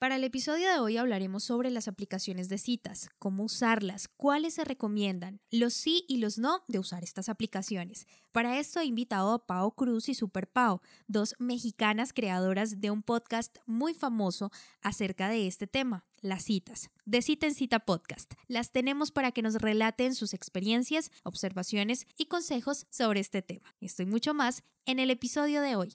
Para el episodio de hoy hablaremos sobre las aplicaciones de citas, cómo usarlas, cuáles se recomiendan, los sí y los no de usar estas aplicaciones. Para esto he invitado a Pau Cruz y Super Pau, dos mexicanas creadoras de un podcast muy famoso acerca de este tema, las citas. De cita en cita podcast. Las tenemos para que nos relaten sus experiencias, observaciones y consejos sobre este tema. Estoy mucho más en el episodio de hoy.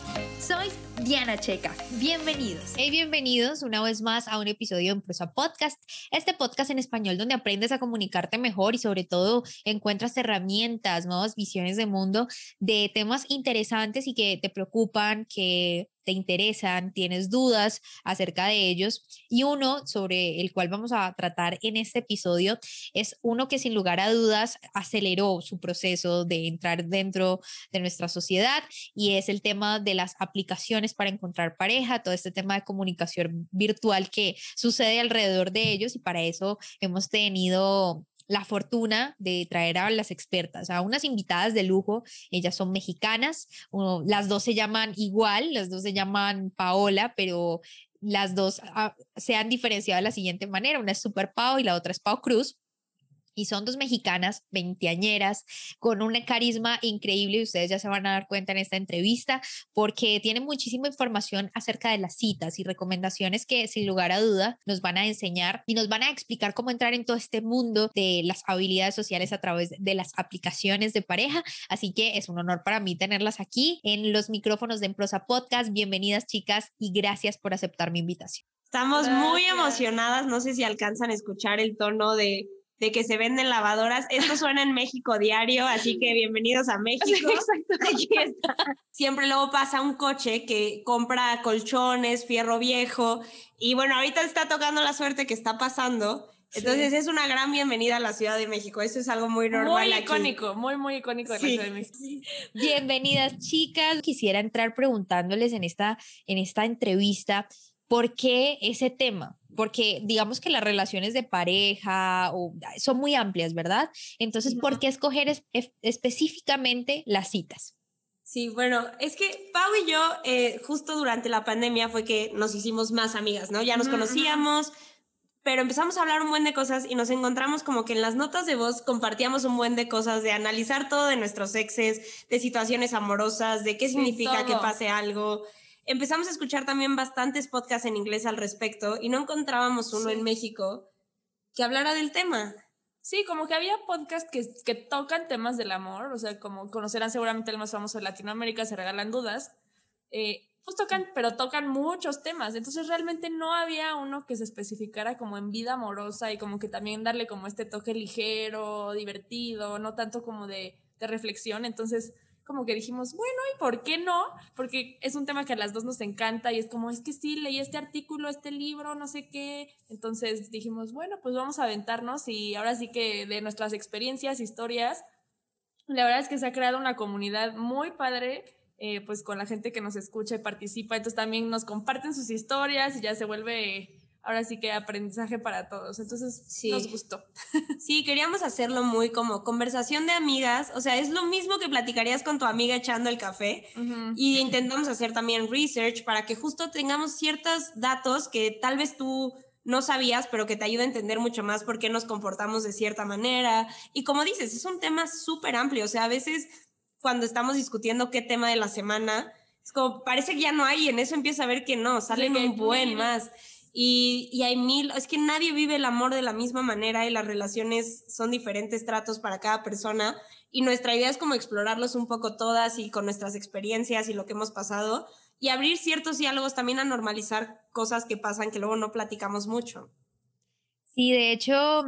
Soy Diana Checa. Bienvenidos. Hey, bienvenidos una vez más a un episodio en Prosa Podcast, este podcast en español donde aprendes a comunicarte mejor y sobre todo encuentras herramientas, nuevas visiones de mundo de temas interesantes y que te preocupan, que te interesan, tienes dudas acerca de ellos. Y uno sobre el cual vamos a tratar en este episodio es uno que sin lugar a dudas aceleró su proceso de entrar dentro de nuestra sociedad y es el tema de las aplicaciones para encontrar pareja, todo este tema de comunicación virtual que sucede alrededor de ellos y para eso hemos tenido la fortuna de traer a las expertas, a unas invitadas de lujo. Ellas son mexicanas, las dos se llaman igual, las dos se llaman Paola, pero las dos ah, se han diferenciado de la siguiente manera. Una es Super Pau y la otra es Pau Cruz y son dos mexicanas, veinteañeras, con un carisma increíble y ustedes ya se van a dar cuenta en esta entrevista porque tienen muchísima información acerca de las citas y recomendaciones que sin lugar a duda nos van a enseñar y nos van a explicar cómo entrar en todo este mundo de las habilidades sociales a través de las aplicaciones de pareja. Así que es un honor para mí tenerlas aquí en los micrófonos de Emprosa Podcast. Bienvenidas chicas y gracias por aceptar mi invitación. Estamos muy emocionadas, no sé si alcanzan a escuchar el tono de de que se venden lavadoras. Esto suena en México diario, así que bienvenidos a México. Siempre luego pasa un coche que compra colchones, fierro viejo, y bueno, ahorita está tocando la suerte que está pasando. Entonces es una gran bienvenida a la Ciudad de México. Eso es algo muy normal. Muy icónico, muy, muy icónico de la Ciudad de México. Bienvenidas, chicas. Quisiera entrar preguntándoles en esta, en esta entrevista, ¿por qué ese tema? Porque digamos que las relaciones de pareja son muy amplias, ¿verdad? Entonces, ¿por qué escoger específicamente las citas? Sí, bueno, es que Pau y yo, eh, justo durante la pandemia fue que nos hicimos más amigas, ¿no? Ya nos conocíamos, pero empezamos a hablar un buen de cosas y nos encontramos como que en las notas de voz compartíamos un buen de cosas, de analizar todo de nuestros exes, de situaciones amorosas, de qué significa que pase algo empezamos a escuchar también bastantes podcasts en inglés al respecto y no encontrábamos uno en México que hablara del tema. Sí, como que había podcasts que, que tocan temas del amor, o sea, como conocerán seguramente el más famoso de Latinoamérica, se regalan dudas. Eh, pues tocan, pero tocan muchos temas. Entonces realmente no había uno que se especificara como en vida amorosa y como que también darle como este toque ligero, divertido, no tanto como de, de reflexión. Entonces como que dijimos, bueno, ¿y por qué no? Porque es un tema que a las dos nos encanta y es como, es que sí, leí este artículo, este libro, no sé qué. Entonces dijimos, bueno, pues vamos a aventarnos y ahora sí que de nuestras experiencias, historias, la verdad es que se ha creado una comunidad muy padre. Eh, pues con la gente que nos escucha y participa, entonces también nos comparten sus historias y ya se vuelve ahora sí que aprendizaje para todos. Entonces, sí. nos gustó. Sí, queríamos hacerlo muy como conversación de amigas. O sea, es lo mismo que platicarías con tu amiga echando el café. Y intentamos hacer también research para que justo tengamos ciertos datos que tal vez tú no sabías, pero que te ayuda a entender mucho más por qué nos comportamos de cierta manera. Y como dices, es un tema súper amplio. O sea, a veces cuando estamos discutiendo qué tema de la semana, es como parece que ya no hay y en eso empieza a ver que no, salen un buen más. Y, y, hay mil, es que nadie vive el amor de la misma manera y las relaciones son diferentes tratos para cada persona y nuestra idea es como explorarlos un poco todas y con nuestras experiencias y lo que hemos pasado y abrir ciertos diálogos también a normalizar cosas que pasan que luego no platicamos mucho. Sí, de hecho,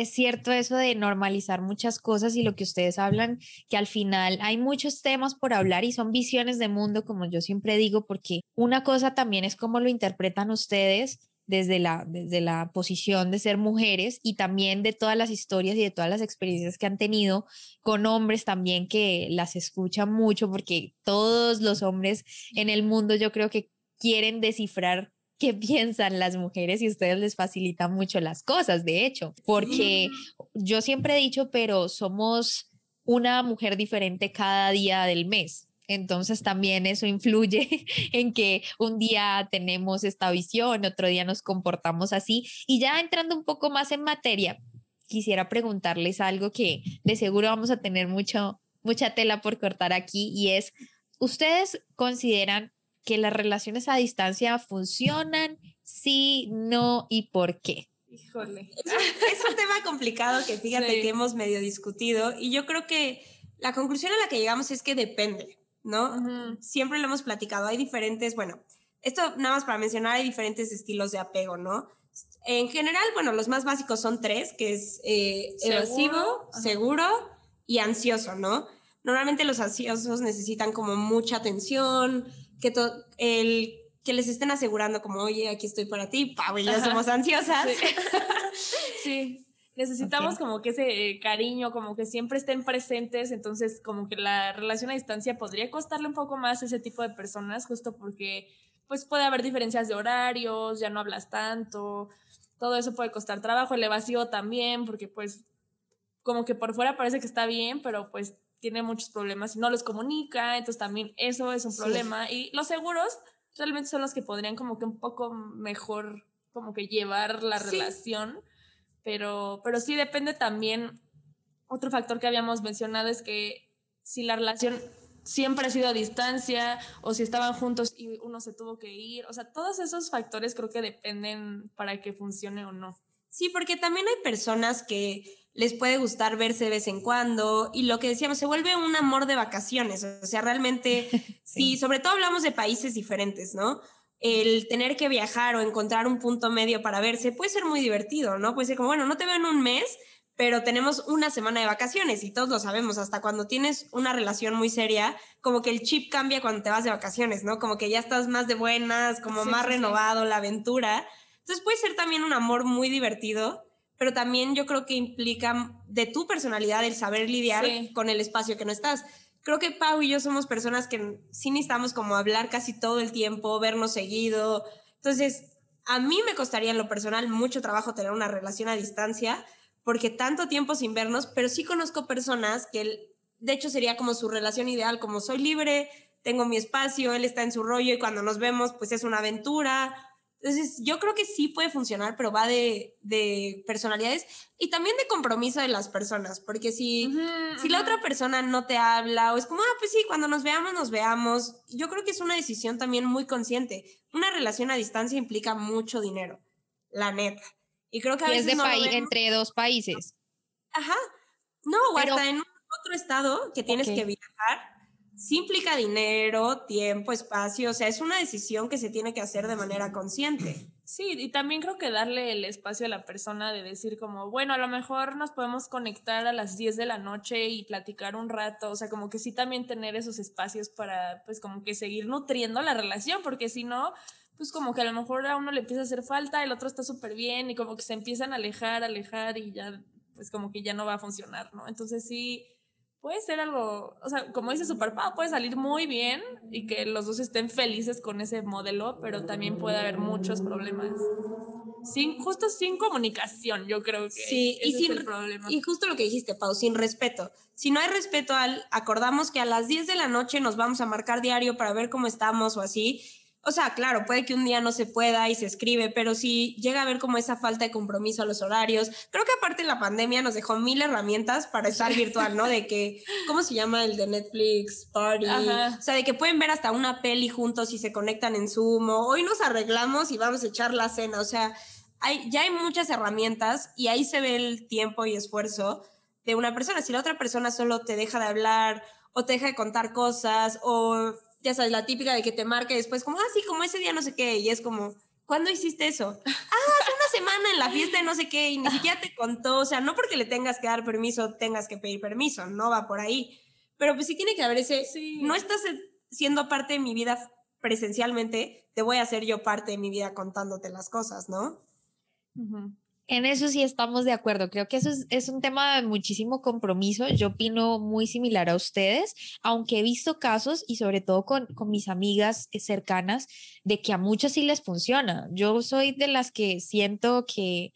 es cierto eso de normalizar muchas cosas y lo que ustedes hablan, que al final hay muchos temas por hablar y son visiones de mundo, como yo siempre digo, porque una cosa también es cómo lo interpretan ustedes desde la, desde la posición de ser mujeres y también de todas las historias y de todas las experiencias que han tenido con hombres también que las escuchan mucho, porque todos los hombres en el mundo yo creo que quieren descifrar qué piensan las mujeres y ustedes les facilitan mucho las cosas, de hecho, porque yo siempre he dicho, pero somos una mujer diferente cada día del mes. Entonces también eso influye en que un día tenemos esta visión, otro día nos comportamos así. Y ya entrando un poco más en materia, quisiera preguntarles algo que de seguro vamos a tener mucho, mucha tela por cortar aquí y es, ¿ustedes consideran que las relaciones a distancia funcionan? Sí, no y por qué. Híjole. Es, un tema complicado que fíjate que hemos medio discutido y yo creo que la conclusión a la que llegamos es que depende, ¿no? Siempre lo hemos platicado, hay diferentes, bueno, esto nada más para mencionar, hay diferentes estilos de apego, ¿no? En general, bueno, los más básicos son tres, que es eh, evasivo, seguro y ansioso, ¿no? Normalmente los ansiosos necesitan como mucha atención, que, el, que les estén asegurando como, oye, aquí estoy para ti, Pau ya somos ansiosas. Sí. Necesitamos como que ese eh, cariño, como que siempre estén presentes, entonces como que la relación a distancia podría costarle un poco más a ese tipo de personas, justo porque pues puede haber diferencias de horarios, ya no hablas tanto, todo eso puede costar trabajo, el evasivo también, porque pues como que por fuera parece que está bien, pero pues tiene muchos problemas y no los comunica, entonces también eso es un problema. Y los seguros realmente son los que podrían como que un poco mejor como que llevar la relación, pero, pero sí depende también, otro factor que habíamos mencionado es que si la relación siempre ha sido a distancia o si estaban juntos y uno se tuvo que ir, o sea, todos esos factores creo que dependen para que funcione o no. Sí, porque también hay personas que les puede gustar verse de vez en cuando y lo que decíamos, se vuelve un amor de vacaciones, o sea, realmente, sí. sobre todo hablamos de países diferentes, ¿no? El tener que viajar o encontrar un punto medio para verse puede ser muy divertido, ¿no? Puede ser como, bueno, no te veo en un mes, pero tenemos una semana de vacaciones y todos lo sabemos, hasta cuando tienes una relación muy seria, como que el chip cambia cuando te vas de vacaciones, ¿no? Como que ya estás más de buenas, como más renovado, la aventura. Entonces puede ser también un amor muy divertido pero también yo creo que implica de tu personalidad el saber lidiar con el espacio que no estás. Creo que Pau y yo somos personas que sí necesitamos como hablar casi todo el tiempo, vernos seguido. Entonces, a mí me costaría en lo personal mucho trabajo tener una relación a distancia, porque tanto tiempo sin vernos, pero sí conozco personas que, de hecho, sería como su relación ideal, como soy libre, tengo mi espacio, él está en su rollo y cuando nos vemos, pues es una aventura entonces, yo creo que sí puede funcionar, pero va de, de personalidades y también de compromiso de las personas, porque si, si la otra persona no te habla o es como, ah, pues sí, cuando nos veamos, nos veamos, yo creo que es una decisión también muy consciente. Una relación a distancia implica mucho dinero, la neta. Y creo que a veces es de país, entre dos países. Ajá. No, o hasta en otro estado que tienes que viajar sí implica dinero, tiempo, espacio, o sea, es una decisión que se tiene que hacer de manera consciente. Sí, y también creo que darle el espacio a la persona de decir como, bueno, a lo mejor nos podemos conectar a las 10 de la noche y platicar un rato, o sea, como que sí también tener esos espacios para, pues, como que seguir nutriendo la relación, porque si no, pues como que a lo mejor a uno le empieza a hacer falta, el otro está súper bien y como que se empiezan a alejar, alejar y ya, pues como que ya no va a funcionar, ¿no? Entonces sí puede ser algo, o sea, como dice Superpau, puede salir muy bien y que los dos estén felices con ese modelo, pero también puede haber muchos problemas. Sin, justo sin comunicación, yo creo que sí, y sin, es el problema. Y justo lo que dijiste, Pau, sin respeto. Si no hay respeto al, acordamos que a las 10 de la noche nos vamos a marcar diario para ver cómo estamos o así, o sea, claro, puede que un día no se pueda y se escribe, pero si llega a haber como esa falta de compromiso a los horarios, creo que aparte la pandemia nos dejó mil herramientas para estar virtual, ¿no? De que, ¿cómo se llama el de Netflix Party? O sea, de que pueden ver hasta una peli juntos y se conectan en Zoom, o hoy nos arreglamos y vamos a echar la cena, o sea, hay, ya hay muchas herramientas y ahí se ve el tiempo y esfuerzo de una persona. Si la otra persona solo te deja de hablar o te deja de contar cosas o ya sabes, la típica de que te marque después como, ah, sí, como ese día no sé qué, y es como, ¿cuándo hiciste eso? ah, hace una fulana en la fiesta de no sé qué y ni siquiera te contó, o sea, no porque le tengas que dar permiso, tengas que pedir permiso, no va por ahí. Pero pues sí tiene que haber ese, no estás siendo parte de mi vida presencialmente, te voy a hacer yo parte de mi vida contándote las cosas, ¿no? En eso sí estamos de acuerdo. Creo que eso es, un tema de muchísimo compromiso. Yo opino muy similar a ustedes, aunque he visto casos y sobre todo con, con mis amigas eh, cercanas de que a muchas sí les funciona. Yo soy de las que siento que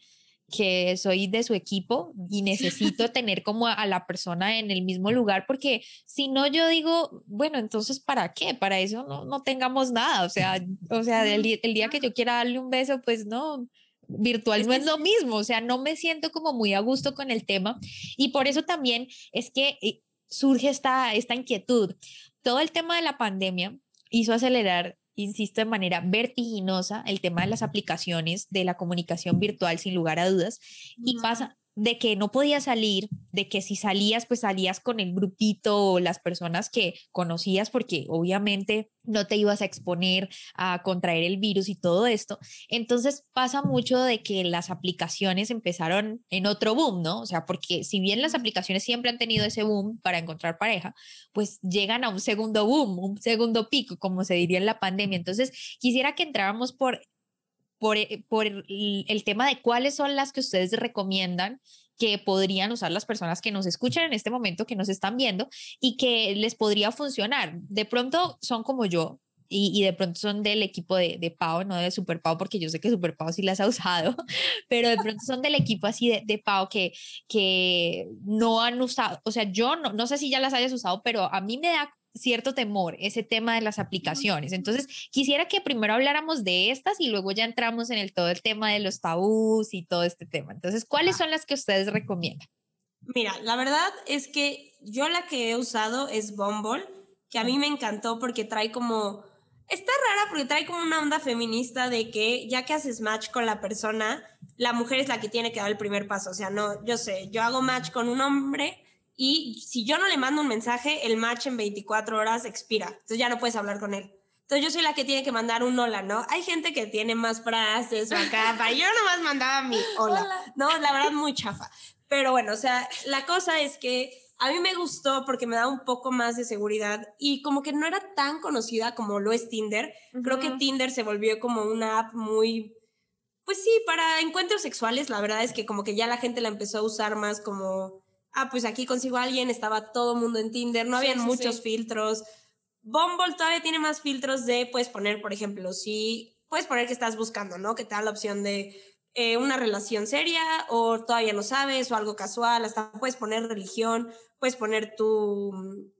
que soy de su equipo y necesito tener como a, la persona en el mismo lugar porque si no yo digo, bueno, entonces ¿para qué? Para eso no, no tengamos nada, o sea, o sea, el, el día que yo quiera darle un beso, pues no, virtual no es lo mismo, o sea, no me siento como muy a gusto con el tema y por eso también es que eh, surge esta, esta inquietud. Todo el tema de la pandemia hizo acelerar, insisto, de manera vertiginosa el tema de las aplicaciones de la comunicación virtual, sin lugar a dudas, y pasa, de que no podías salir, de que si salías, pues salías con el grupito o las personas que conocías, porque obviamente no te ibas a exponer a contraer el virus y todo esto. Entonces pasa mucho de que las aplicaciones empezaron en otro boom, ¿no? O sea, porque si bien las aplicaciones siempre han tenido ese boom para encontrar pareja, pues llegan a un segundo boom, un segundo pico, como se diría en la pandemia. Entonces quisiera que entráramos por por, por el, tema de cuáles son las que ustedes recomiendan que podrían usar las personas que nos escuchan en este momento, que nos están viendo y que les podría funcionar. De pronto son como yo, y, de pronto son del equipo de, de Pau, no de Super Pau, porque yo sé que Super Pau sí las ha usado, pero de pronto son del equipo así de, de Pau que, que no han usado, o sea, yo no, no sé si ya las hayas usado, pero a mí me da cierto temor ese tema de las aplicaciones. Entonces, quisiera que primero habláramos de estas y luego ya entramos en el todo el tema de los tabús y todo este tema. Entonces, ¿cuáles son las que ustedes recomiendan? Mira, la verdad es que yo la que he usado es Bumble, que a mí me encantó porque trae como está rara porque trae como una onda feminista de que ya que haces match con la persona, la mujer es la que tiene que dar el primer paso. O sea, no, yo sé, yo hago match con un hombre y si yo no le mando un mensaje, el match en 24 horas expira. Entonces ya no puedes hablar con él. Entonces yo soy la que tiene que mandar un hola, ¿no? Hay gente que tiene más frases o acá, yo nomás mandaba mi hola. No, la verdad muy chafa. Pero bueno, o sea, la cosa es que a mí me gustó porque me da un poco más de seguridad y como que no era tan conocida como lo es Tinder. Creo que Tinder se volvió como una app muy, pues sí, para encuentros sexuales. La verdad es que como que ya la gente la empezó a usar más como ah, pues aquí consigo a alguien, estaba todo mundo en Tinder, no habían muchos filtros. Bumble todavía tiene más filtros de, puedes poner, por ejemplo, si puedes poner que estás buscando, ¿no? Que te da la opción de eh, una relación seria o todavía no sabes o algo casual, hasta puedes poner religión, puedes poner tu,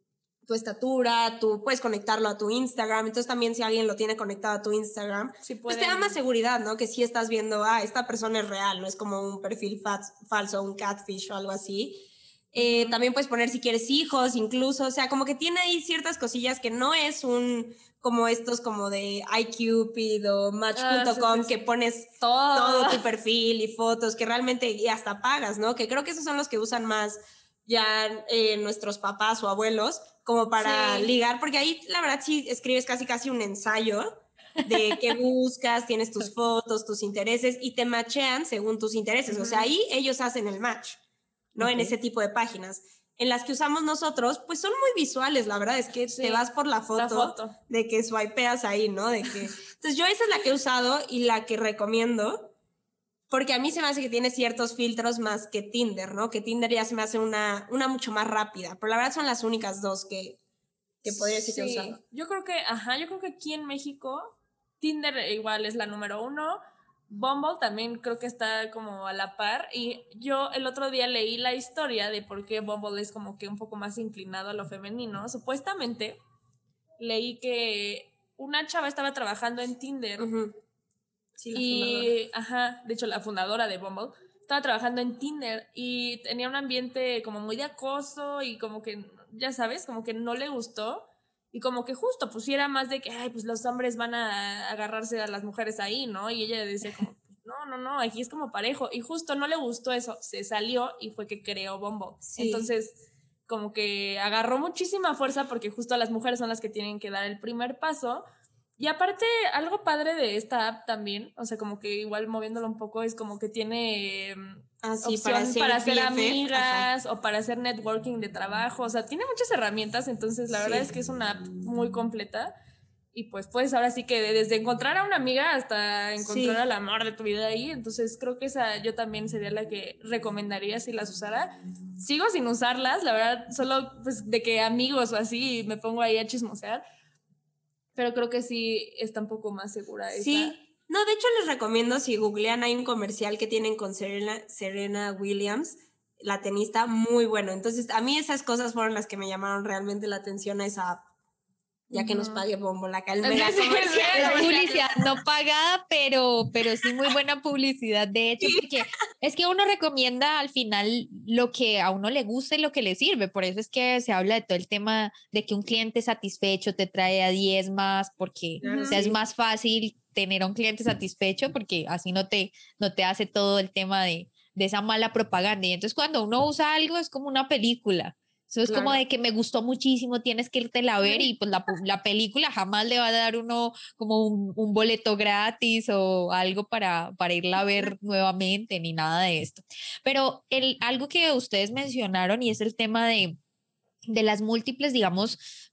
tu estatura, tú puedes conectarlo a tu Instagram, entonces también si alguien lo tiene conectado a tu Instagram, pues te da más seguridad, ¿no? Que si estás viendo, ah, esta persona es real, no es como un perfil falso, un catfish o algo así. Eh, también puedes poner si quieres hijos, incluso, o sea, como que tiene ahí ciertas cosillas que no es un como estos como de iCupid o Match.com ah, que pones todo. tu perfil y fotos que realmente y hasta pagas, ¿no? Que creo que esos son los que usan más ya eh, nuestros papás o abuelos como para ligar, porque ahí la verdad sí escribes casi casi un ensayo de qué buscas, tienes tus fotos, tus intereses y te machean según tus intereses, o sea, ahí ellos hacen el match. ¿No? En ese tipo de páginas. En las que usamos nosotros, pues son muy visuales, la verdad es que te vas por la foto, de que swipeas ahí, ¿no? De que... Entonces yo esa es la que he usado y la que recomiendo, porque a mí se me hace que tiene ciertos filtros más que Tinder, ¿no? Que Tinder ya se me hace una, una mucho más rápida, pero la verdad son las únicas dos que, que podría decir que he usado. Yo creo que, ajá, yo creo que aquí en México Tinder igual es la número uno, Bumble también creo que está como a la par y yo el otro día leí la historia de por qué Bumble es como que un poco más inclinado a lo femenino. Supuestamente leí que una chava estaba trabajando en Tinder y, ajá, de hecho la fundadora de Bumble estaba trabajando en Tinder y tenía un ambiente como muy de acoso y como que, ya sabes, como que no le gustó y como que justo pusiera más de que, ay, pues los hombres van a agarrarse a las mujeres ahí, ¿no? Y ella dice como, pues, no, no, no, aquí es como parejo. Y justo no le gustó eso, se salió y fue que creó Bombo. Entonces, como que agarró muchísima fuerza porque justo las mujeres son las que tienen que dar el primer paso. Y aparte, algo padre de esta app también, o sea, como que igual moviéndolo un poco, es como que tiene Ah, sí, opción para hacer, para hacer BFF, amigas o para hacer networking de trabajo. O sea, tiene muchas herramientas, entonces la verdad Sí. es que es una app muy completa. Y pues puedes ahora sí que desde encontrar a una amiga hasta encontrar Sí. al amor de tu vida ahí. Entonces creo que esa yo también sería la que recomendaría si las usara. Sigo sin usarlas, la verdad, solo pues de que amigos o así me pongo ahí a chismosear. Pero creo que sí está un poco más segura. esa. No, de hecho les recomiendo si googlean hay un comercial que tienen con Serena, Serena Williams, la tenista, muy bueno. Entonces, a mí esas cosas fueron las que me llamaron realmente la atención a esa app. Ya que nos Ujú. pague Bombo la comercial. Es publicidad no pagada, pero, pero sí muy buena publicidad, de hecho, porque es que uno recomienda al final lo que a uno le gusta y lo que le sirve. Por eso es que se habla de todo el tema de que un cliente satisfecho te trae a 10 más, porque Claro, o sea, sí. es más fácil tener a un cliente satisfecho porque así no te, no te hace todo el tema de, de esa mala propaganda. Y entonces cuando uno usa algo es como una película. Eso es como Claro. de que me gustó muchísimo, tienes que irte a ver y pues la, la película jamás le va a dar uno como un, un boleto gratis o algo para, para irla a ver nuevamente, ni nada de esto. Pero el, algo que ustedes mencionaron y es el tema de, de las múltiples, digamos,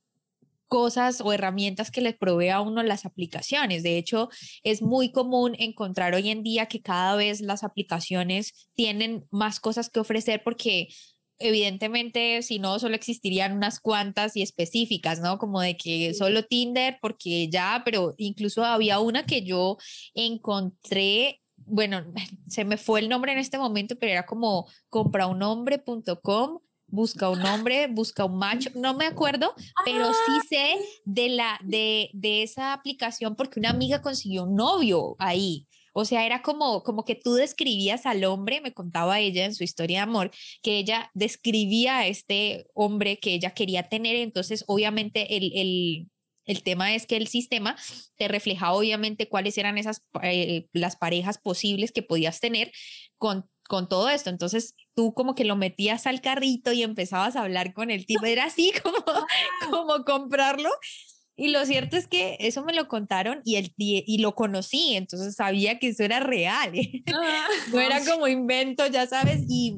cosas o herramientas que les provee a uno las aplicaciones. De hecho, es muy común encontrar hoy en día que cada vez las aplicaciones tienen más cosas que ofrecer porque evidentemente si no solo existirían unas cuantas y específicas, ¿no? Como de que solo Tinder porque ya, pero incluso había una que yo encontré bueno, se me fue el nombre en este momento, pero era como compraunombre.com, busca un hombre, busca un macho, no me acuerdo, pero sí sé de la de, de esa aplicación porque una amiga consiguió un novio ahí. O sea, era como, como que tú describías al hombre, me contaba ella en su historia de amor, que ella describía a este hombre que ella quería tener, entonces obviamente el, el, el tema es que el sistema te reflejaba obviamente cuáles eran esas eh, las parejas posibles que podías tener con, con todo esto. Entonces tú como que lo metías al carrito y empezabas a hablar con el tipo. Era así como, como comprarlo. Y lo cierto es que eso me lo contaron y, el, y, y lo conocí, entonces sabía que eso era real. no era como invento, ya sabes. Y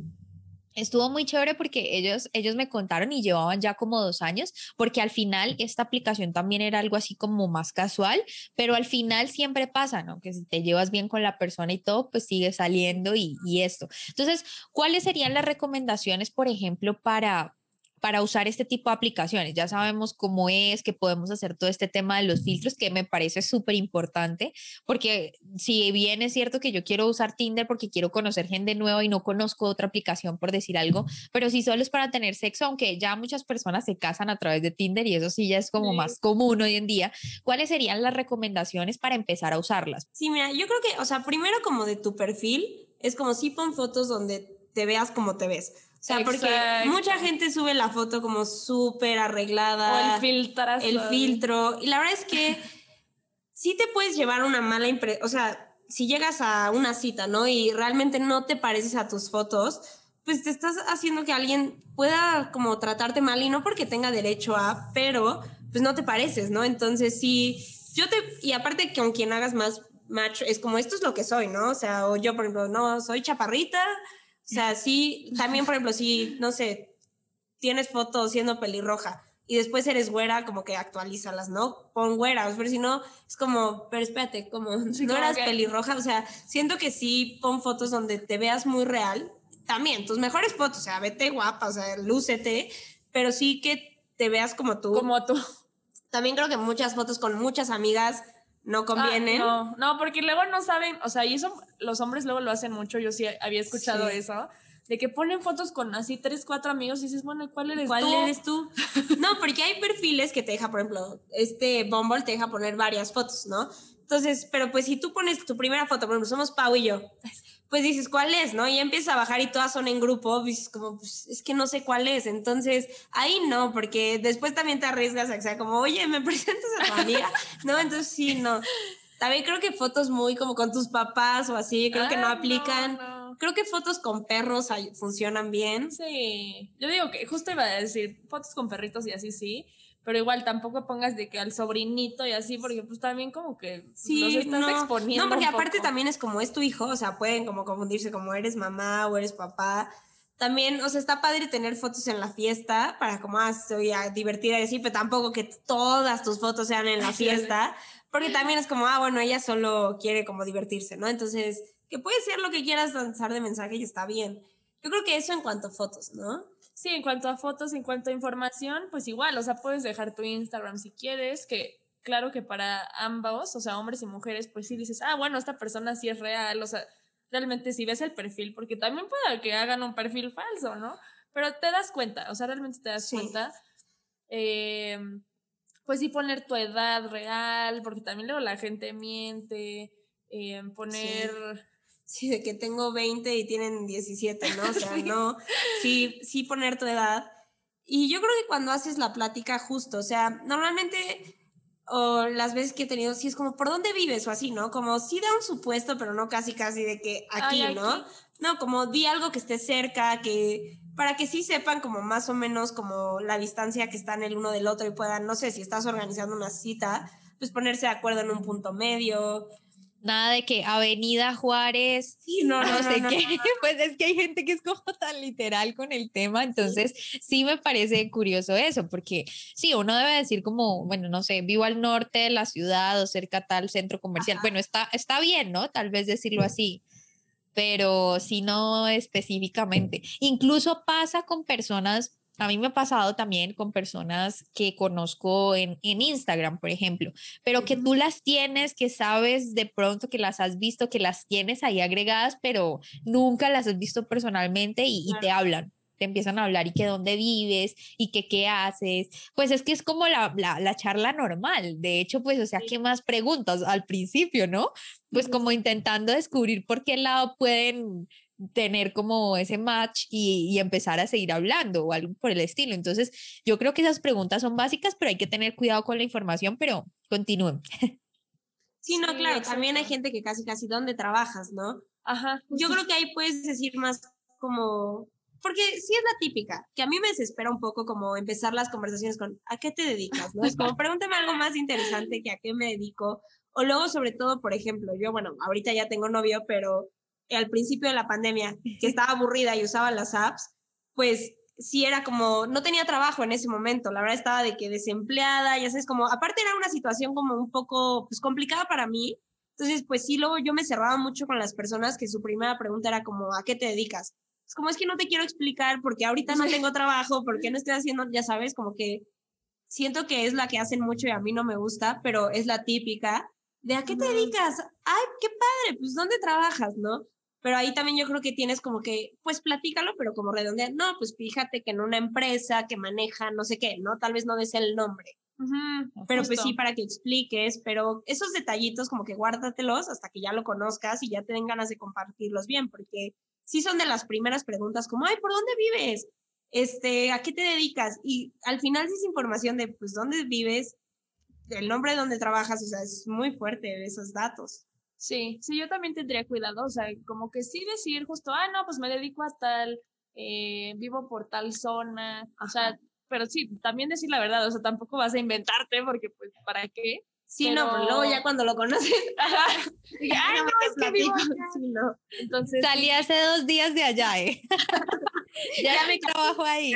estuvo muy chévere porque ellos, ellos me contaron y llevaban ya como dos años, porque al final esta aplicación también era algo así como más casual, pero al final siempre pasa, ¿no? Que si te llevas bien con la persona y todo, pues sigue saliendo y, y esto. Entonces, ¿cuáles serían las recomendaciones, por ejemplo, para para usar este tipo de aplicaciones. Ya sabemos cómo es, que podemos hacer todo este tema de los filtros, que me parece súper importante, porque si bien es cierto que yo quiero usar Tinder porque quiero conocer gente nueva y no conozco otra aplicación por decir algo, pero si solo es para tener sexo, aunque ya muchas personas se casan a través de Tinder y eso sí ya es como sí. más común hoy en día, ¿cuáles serían las recomendaciones para empezar a usarlas? Sí, mira, yo creo que, o sea, primero como de tu perfil, es como si pon fotos donde te veas como te ves. O sea, Exacto. porque mucha gente sube la foto como súper arreglada. O el filtrazo. El filtro. Y la verdad es que sí te puedes llevar una mala impresión. O sea, si llegas a una cita, ¿no? Y realmente no te pareces a tus fotos, pues te estás haciendo que alguien pueda como tratarte mal y no porque tenga derecho a, pero pues no te pareces, ¿no? Entonces sí, yo te... Y aparte con quien hagas más match, es como esto es lo que soy, ¿no? O sea, o yo, por ejemplo, no, soy chaparrita. O sea, sí, también, por ejemplo, si, no sé, tienes fotos siendo pelirroja y después eres güera, como que actualízalas, ¿no? Pon güera, pero si no, es como, pero espérate, como sí, no eras que... pelirroja, o sea, siento que sí, pon fotos donde te veas muy real. También, tus mejores fotos, o sea, vete guapa, o sea, lúcete, pero sí que te veas como tú. Como tú. También creo que muchas fotos con muchas amigas no convienen. Ah, no, no, porque luego no saben, o sea, y eso los hombres luego lo hacen mucho, yo sí había escuchado sí. eso, de que ponen fotos con así tres, cuatro amigos y dices, bueno, ¿cuál eres ¿Cuál tú? eres tú? no, porque hay perfiles que te deja, por ejemplo, este Bumble te deja poner varias fotos, ¿no? Entonces, pero pues si tú pones tu primera foto, por ejemplo, somos Pau y yo, pues dices, ¿cuál es? ¿No? Y empiezas a bajar y todas son en grupo, dices como, pues es que no sé cuál es. Entonces, ahí no, porque después también te arriesgas a que sea como, oye, ¿me presentas a tu amiga? no, entonces sí, no. También creo que fotos muy como con tus papás o así, creo ah, que no aplican. No, no. Creo que fotos con perros funcionan bien. Sí, yo digo que justo iba a decir fotos con perritos y así sí, pero igual tampoco pongas de que al sobrinito y así, porque pues también como que Sí, los estás no. exponiendo. No, porque un aparte poco. también es como es tu hijo, o sea, pueden como confundirse como eres mamá o eres papá. También, o sea, está padre tener fotos en la fiesta para como, ah, soy ah, divertida y así, pero tampoco que todas tus fotos sean en la fiesta, porque también es como, ah, bueno, ella solo quiere como divertirse, ¿no? Entonces, que puede ser lo que quieras lanzar de mensaje y está bien. Yo creo que eso en cuanto a fotos, ¿no? Sí, en cuanto a fotos, en cuanto a información, pues igual, o sea, puedes dejar tu Instagram si quieres, que claro que para ambos, o sea, hombres y mujeres, pues sí dices, ah, bueno, esta persona sí es real, o sea, realmente si ves el perfil, porque también puede que hagan un perfil falso, ¿no? Pero te das cuenta, o sea, realmente te das Sí. cuenta. Eh, pues sí poner tu edad real, porque también luego la gente miente, eh, poner... Sí, de que tengo 20 y tienen 17, ¿no? O sea, no, sí, sí poner tu edad. Y yo creo que cuando haces la plática justo, o sea, normalmente, o las veces que he tenido, sí es como, ¿por dónde vives? O así, ¿no? Como sí da un supuesto, pero no casi, casi de que aquí, Ay, ¿no? aquí. No, como di algo que esté cerca, que para que sí sepan como más o menos como la distancia que están el uno del otro y puedan, no sé, si estás organizando una cita, pues ponerse de acuerdo en un punto medio. Nada de que Avenida Juárez, Sí, no, no, sé no, qué. Pues es que hay gente que es como tan literal con el tema, entonces sí me parece curioso eso, porque sí, uno debe decir como, bueno, no sé, vivo al norte de la ciudad o cerca a tal centro comercial. Bueno, está, está bien, ¿no? Tal vez decirlo así, pero si no específicamente. Incluso pasa con personas. A mí me ha pasado también con personas que conozco en, en Instagram, por ejemplo, pero que tú las tienes, que sabes de pronto que las has visto, que las tienes ahí agregadas, pero nunca las has visto personalmente y, y te hablan, te empiezan a hablar y que dónde vives y que qué haces. Pues es que es como la, la, la charla normal. De hecho, pues, o sea, ¿qué más preguntas al principio, no? Pues como intentando descubrir por qué lado pueden tener como ese match y, y, empezar a seguir hablando o algo por el estilo. Entonces, yo creo que esas preguntas son básicas, pero hay que tener cuidado con la información, pero continúen. Sí, no, Sí, claro, exacto. también hay gente que casi, casi, ¿dónde trabajas, no? Ajá. Yo creo que ahí puedes decir más como, porque sí es la típica, que a mí me desespera un poco como empezar las conversaciones con, ¿a qué te dedicas? ¿no? Es como, pregúntame algo más interesante que a qué me dedico. O luego, sobre todo, por ejemplo, yo, bueno, ahorita ya tengo novio, pero al principio de la pandemia, que estaba aburrida y usaba las apps, pues sí era como, no tenía trabajo en ese momento, la verdad estaba de que desempleada, ya sabes, como, aparte era una situación como un poco, pues complicada para mí, entonces pues sí, luego yo me cerraba mucho con las personas que su primera pregunta era como, ¿a qué te dedicas? Es como, es que no te quiero explicar porque ahorita no tengo trabajo, porque no estoy haciendo, ya sabes, como que siento que es la que hacen mucho y a mí no me gusta, pero es la típica de ¿a qué te dedicas? Ay, qué padre, pues ¿dónde trabajas, no? Pero ahí también yo creo que tienes como que, pues platícalo, pero como redondear, no, pues fíjate que en una empresa que maneja no sé qué, ¿no? Tal vez no des el nombre, pero pues sí para que expliques, pero esos detallitos como que guárdatelos hasta que ya lo conozcas y ya te den ganas de compartirlos bien, porque sí son de las primeras preguntas como, ay, ¿por dónde vives? Este, ¿a qué te dedicas? Y al final sí es información de, pues, ¿dónde vives? El nombre de dónde trabajas, o sea, es muy fuerte esos datos. Sí, sí, yo también tendría cuidado, o sea, como que sí decir justo, ah, no, pues me dedico a tal, eh, vivo por tal zona, o sea, pero sí, también decir la verdad, o sea, tampoco vas a inventarte porque, pues, ¿para qué? Sí, no, pero Pero- luego ya cuando lo conoces, Y, ah, déjame no, es que vivo platico". acá. Sí, no. Entonces, Salí hace dos días de allá, ¿eh? ya me trabajo ahí.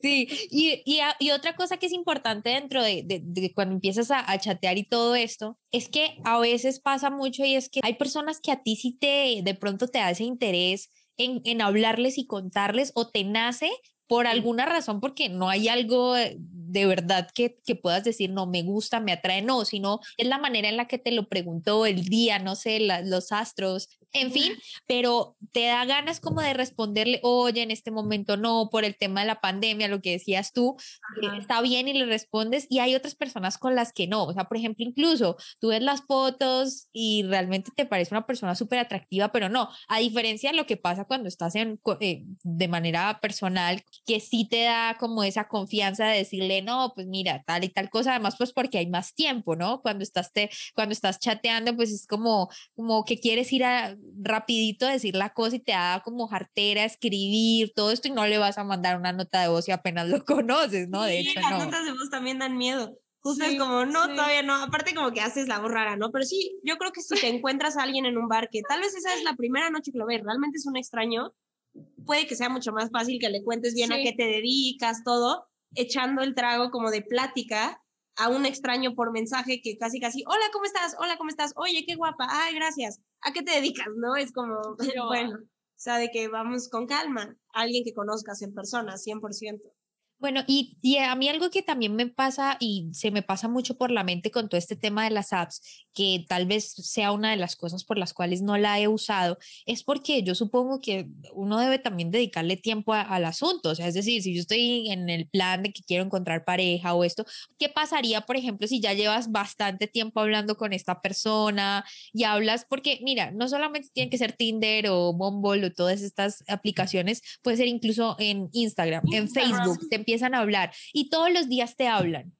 Sí, y, y, y otra cosa que es importante dentro de, de- de cuando empiezas a, a chatear y todo esto, es que a veces pasa mucho y es que hay personas que a ti sí te, de pronto te hace interés en, en hablarles y contarles o te nace por alguna razón porque no hay algo eh, de verdad que, que puedas decir, no, me gusta, me atrae, no, sino es la manera en la que te lo preguntó el día, no sé, la- los astros, en fin, pero te da ganas como de responderle, oye, en este momento no, por el tema de la pandemia, lo que decías tú, eh, Ajá. está bien y le respondes, y hay otras personas con las que no, o sea, por ejemplo, incluso tú ves las fotos y realmente te parece una persona súper atractiva, pero no, a diferencia de lo que pasa cuando estás en, eh, de manera personal, que sí te da como esa confianza de decirle, no, pues mira, tal y tal cosa, además pues porque hay más tiempo, ¿no? Cuando estás, te, cuando estás chateando, pues es como, como que quieres ir a, rapidito decir la cosa y te da como jartera escribir todo esto y no le vas a mandar una nota de voz y apenas lo conoces, ¿no? De sí, hecho, las no. notas de voz también dan miedo. Justo es como, no, todavía no. Aparte como que haces la voz rara, ¿no? Pero sí, yo creo que si te encuentras a alguien en un bar que tal vez esa es la primera noche que lo ves, realmente es un extraño, puede que sea mucho más fácil que le cuentes bien a qué te dedicas, todo, echando el trago como de plática a un extraño por mensaje que casi casi, hola, ¿cómo estás? Hola, ¿cómo estás? Oye, qué guapa. Ay, gracias. ¿A qué te dedicas? ¿No? Es como, bueno, o sea, de que vamos con calma. Alguien que conozcas en persona, 100%. Bueno, y, y, a mí algo que también me pasa y se me pasa mucho por la mente con todo este tema de las apps, que tal vez sea una de las cosas por las cuales no la he usado, es porque yo supongo que uno debe también dedicarle tiempo a, al asunto. O sea, es decir, si yo estoy en el plan de que quiero encontrar pareja o esto, ¿qué pasaría, por ejemplo, si ya llevas bastante tiempo hablando con esta persona y hablas? Porque, mira, no solamente tiene que ser Tinder o Bumble o todas estas aplicaciones, puede ser incluso en Instagram, en Facebook. Te empiezan a hablar y todos los días te hablan.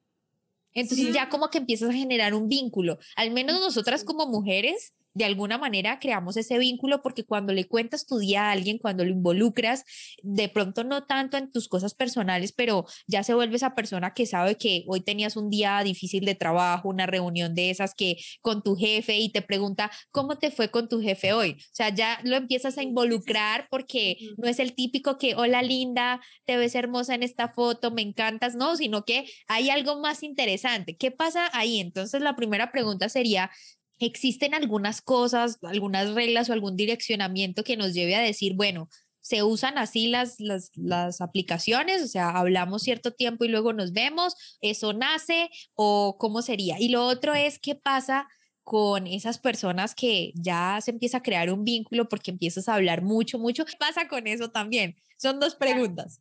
Entonces sí. ya como que empiezas a generar un vínculo. Al menos nosotras como mujeres de alguna manera creamos ese vínculo porque cuando le cuentas tu día a alguien, cuando lo involucras, de pronto no tanto en tus cosas personales, pero ya se vuelve esa persona que sabe que hoy tenías un día difícil de trabajo, una reunión de esas que con tu jefe y te pregunta, ¿cómo te fue con tu jefe hoy? O sea, ya lo empiezas a involucrar porque no es el típico que, hola linda, te ves hermosa en esta foto, me encantas, no, sino que hay algo más interesante. ¿Qué pasa ahí? Entonces la primera pregunta sería, existen algunas cosas, algunas reglas o algún direccionamiento que nos lleve a decir, bueno, se usan así las, las, las, aplicaciones, o sea, hablamos cierto tiempo y luego nos vemos, eso nace o cómo sería. Y lo otro es qué pasa con esas personas que ya se empieza a crear un vínculo porque empiezas a hablar mucho, mucho. ¿Qué pasa con eso también? Son dos preguntas.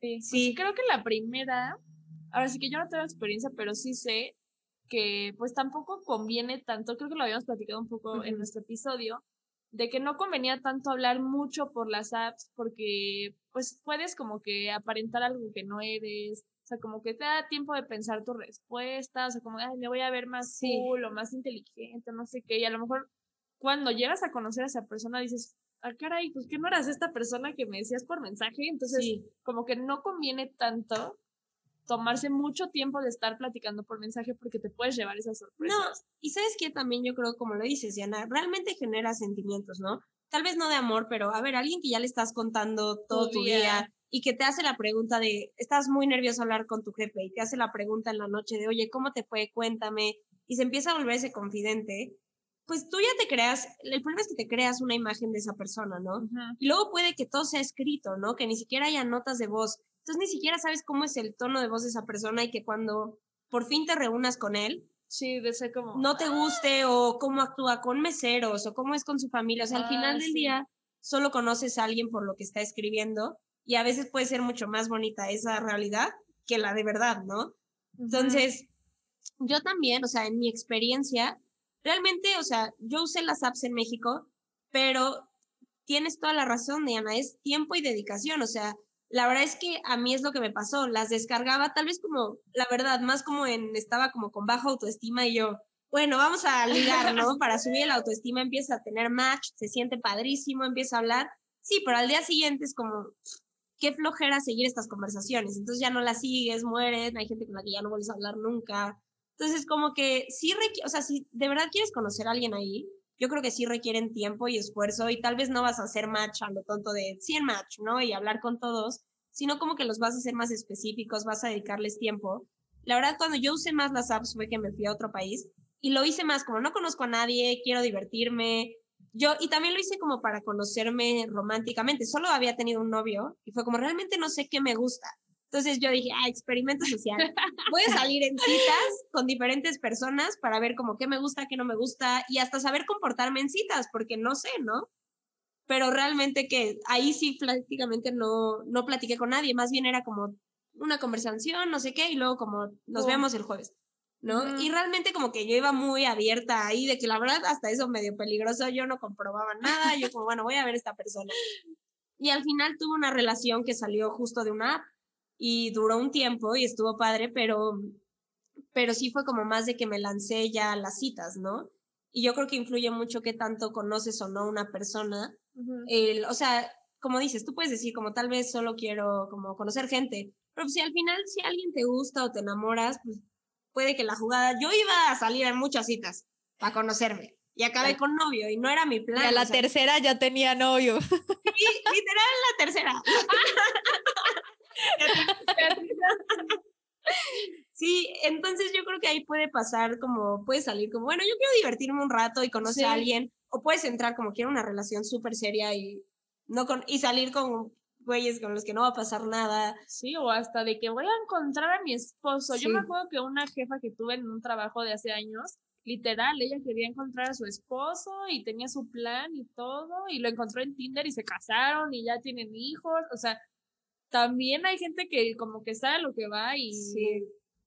Sí, sí. Pues creo que la primera, ahora sí que yo no tengo experiencia, pero sí sé que pues tampoco conviene tanto, creo que lo habíamos platicado un poco uh -huh. en nuestro episodio, de que no convenía tanto hablar mucho por las apps porque pues puedes como que aparentar algo que no eres, o sea, como que te da tiempo de pensar tu respuesta, o sea, como, ay, me voy a ver más sí. cool o más inteligente, no sé qué, y a lo mejor cuando llegas a conocer a esa persona dices, ah, caray, pues que no eras esta persona que me decías por mensaje, entonces sí. como que no conviene tanto tomarse mucho tiempo de estar platicando por mensaje porque te puedes llevar esas sorpresas. No, y sabes que también yo creo, como lo dices, Diana, realmente genera sentimientos, ¿no? Tal vez no de amor, pero a ver, alguien que ya le estás contando todo tu, tu día. día. y que te hace la pregunta de, estás muy nervioso a hablar con tu jefe y te hace la pregunta en la noche de, oye, ¿cómo te fue? Cuéntame. Y se empieza a volver ese confidente. Pues tú ya te creas, el problema es que te creas una imagen de esa persona, ¿no? Uh -huh. Y luego puede que todo sea escrito, ¿no? Que ni siquiera haya notas de voz entonces ni siquiera sabes cómo es el tono de voz de esa persona y que cuando por fin te reúnas con él, sí, de ser como no te guste o cómo actúa con meseros o cómo es con su familia. O sea, al final del sí. día solo conoces a alguien por lo que está escribiendo y a veces puede ser mucho más bonita esa realidad que la de verdad, ¿no? Uh -huh. Entonces, yo también, o sea, en mi experiencia, realmente, o sea, yo usé las apps en México, pero tienes toda la razón, Diana, es tiempo y dedicación, o sea, la verdad es que a mí es lo que me pasó, las descargaba tal vez como, la verdad, más como en, estaba como con baja autoestima y yo, bueno, vamos a ligar, ¿no? Para subir la autoestima empieza a tener match, se siente padrísimo, empieza a hablar, sí, pero al día siguiente es como, qué flojera seguir estas conversaciones, entonces ya no las sigues, mueres, hay gente con la que ya no vuelves a hablar nunca, entonces como que sí, o sea, si de verdad quieres conocer a alguien ahí, yo creo que sí requieren tiempo y esfuerzo y tal vez no vas a hacer match a lo tonto de 100 match, ¿no? Y hablar con todos, sino como que los vas a hacer más específicos, vas a dedicarles tiempo. La verdad, cuando yo usé más las apps fue que me fui a otro país y lo hice más como no conozco a nadie, quiero divertirme. Yo, y también lo hice como para conocerme románticamente. Solo había tenido un novio y fue como realmente no sé qué me gusta. Entonces yo dije, ah, experimento social. Voy a salir en citas con diferentes personas para ver como qué me gusta, qué no me gusta y hasta saber comportarme en citas, porque no sé, ¿no? Pero realmente que ahí sí prácticamente no, no platiqué con nadie, más bien era como una conversación, no sé qué, y luego como nos oh. vemos el jueves, ¿no? Mm. Y realmente como que yo iba muy abierta ahí, de que la verdad hasta eso medio peligroso, yo no comprobaba nada, yo como, bueno, voy a ver a esta persona. Y al final tuve una relación que salió justo de una app y duró un tiempo y estuvo padre, pero, pero sí fue como más de que me lancé ya a las citas, ¿no? y yo creo que influye mucho qué tanto conoces o no una persona. el, o sea, como dices, tú puedes decir como tal vez solo quiero como conocer gente, pero si al final si alguien te gusta o te enamoras, pues puede que la jugada, yo iba a salir en muchas citas para conocerme y acabé con novio y no era mi plan. Y a la tercera ya tenía novio. Sí, literal la tercera. Sí, entonces yo creo que ahí puede pasar como, puedes salir como, bueno, yo quiero divertirme un rato y conocer a alguien, o puedes entrar como quiero una relación súper seria y, no con, y salir con güeyes con los que no va a pasar nada. Sí, o hasta de que voy a encontrar a mi esposo. Yo me acuerdo que una jefa que tuve en un trabajo de hace años, literal, ella quería encontrar a su esposo y tenía su plan y todo, y lo encontró en Tinder y se casaron y ya tienen hijos, o sea, también hay gente que como que sabe lo que va y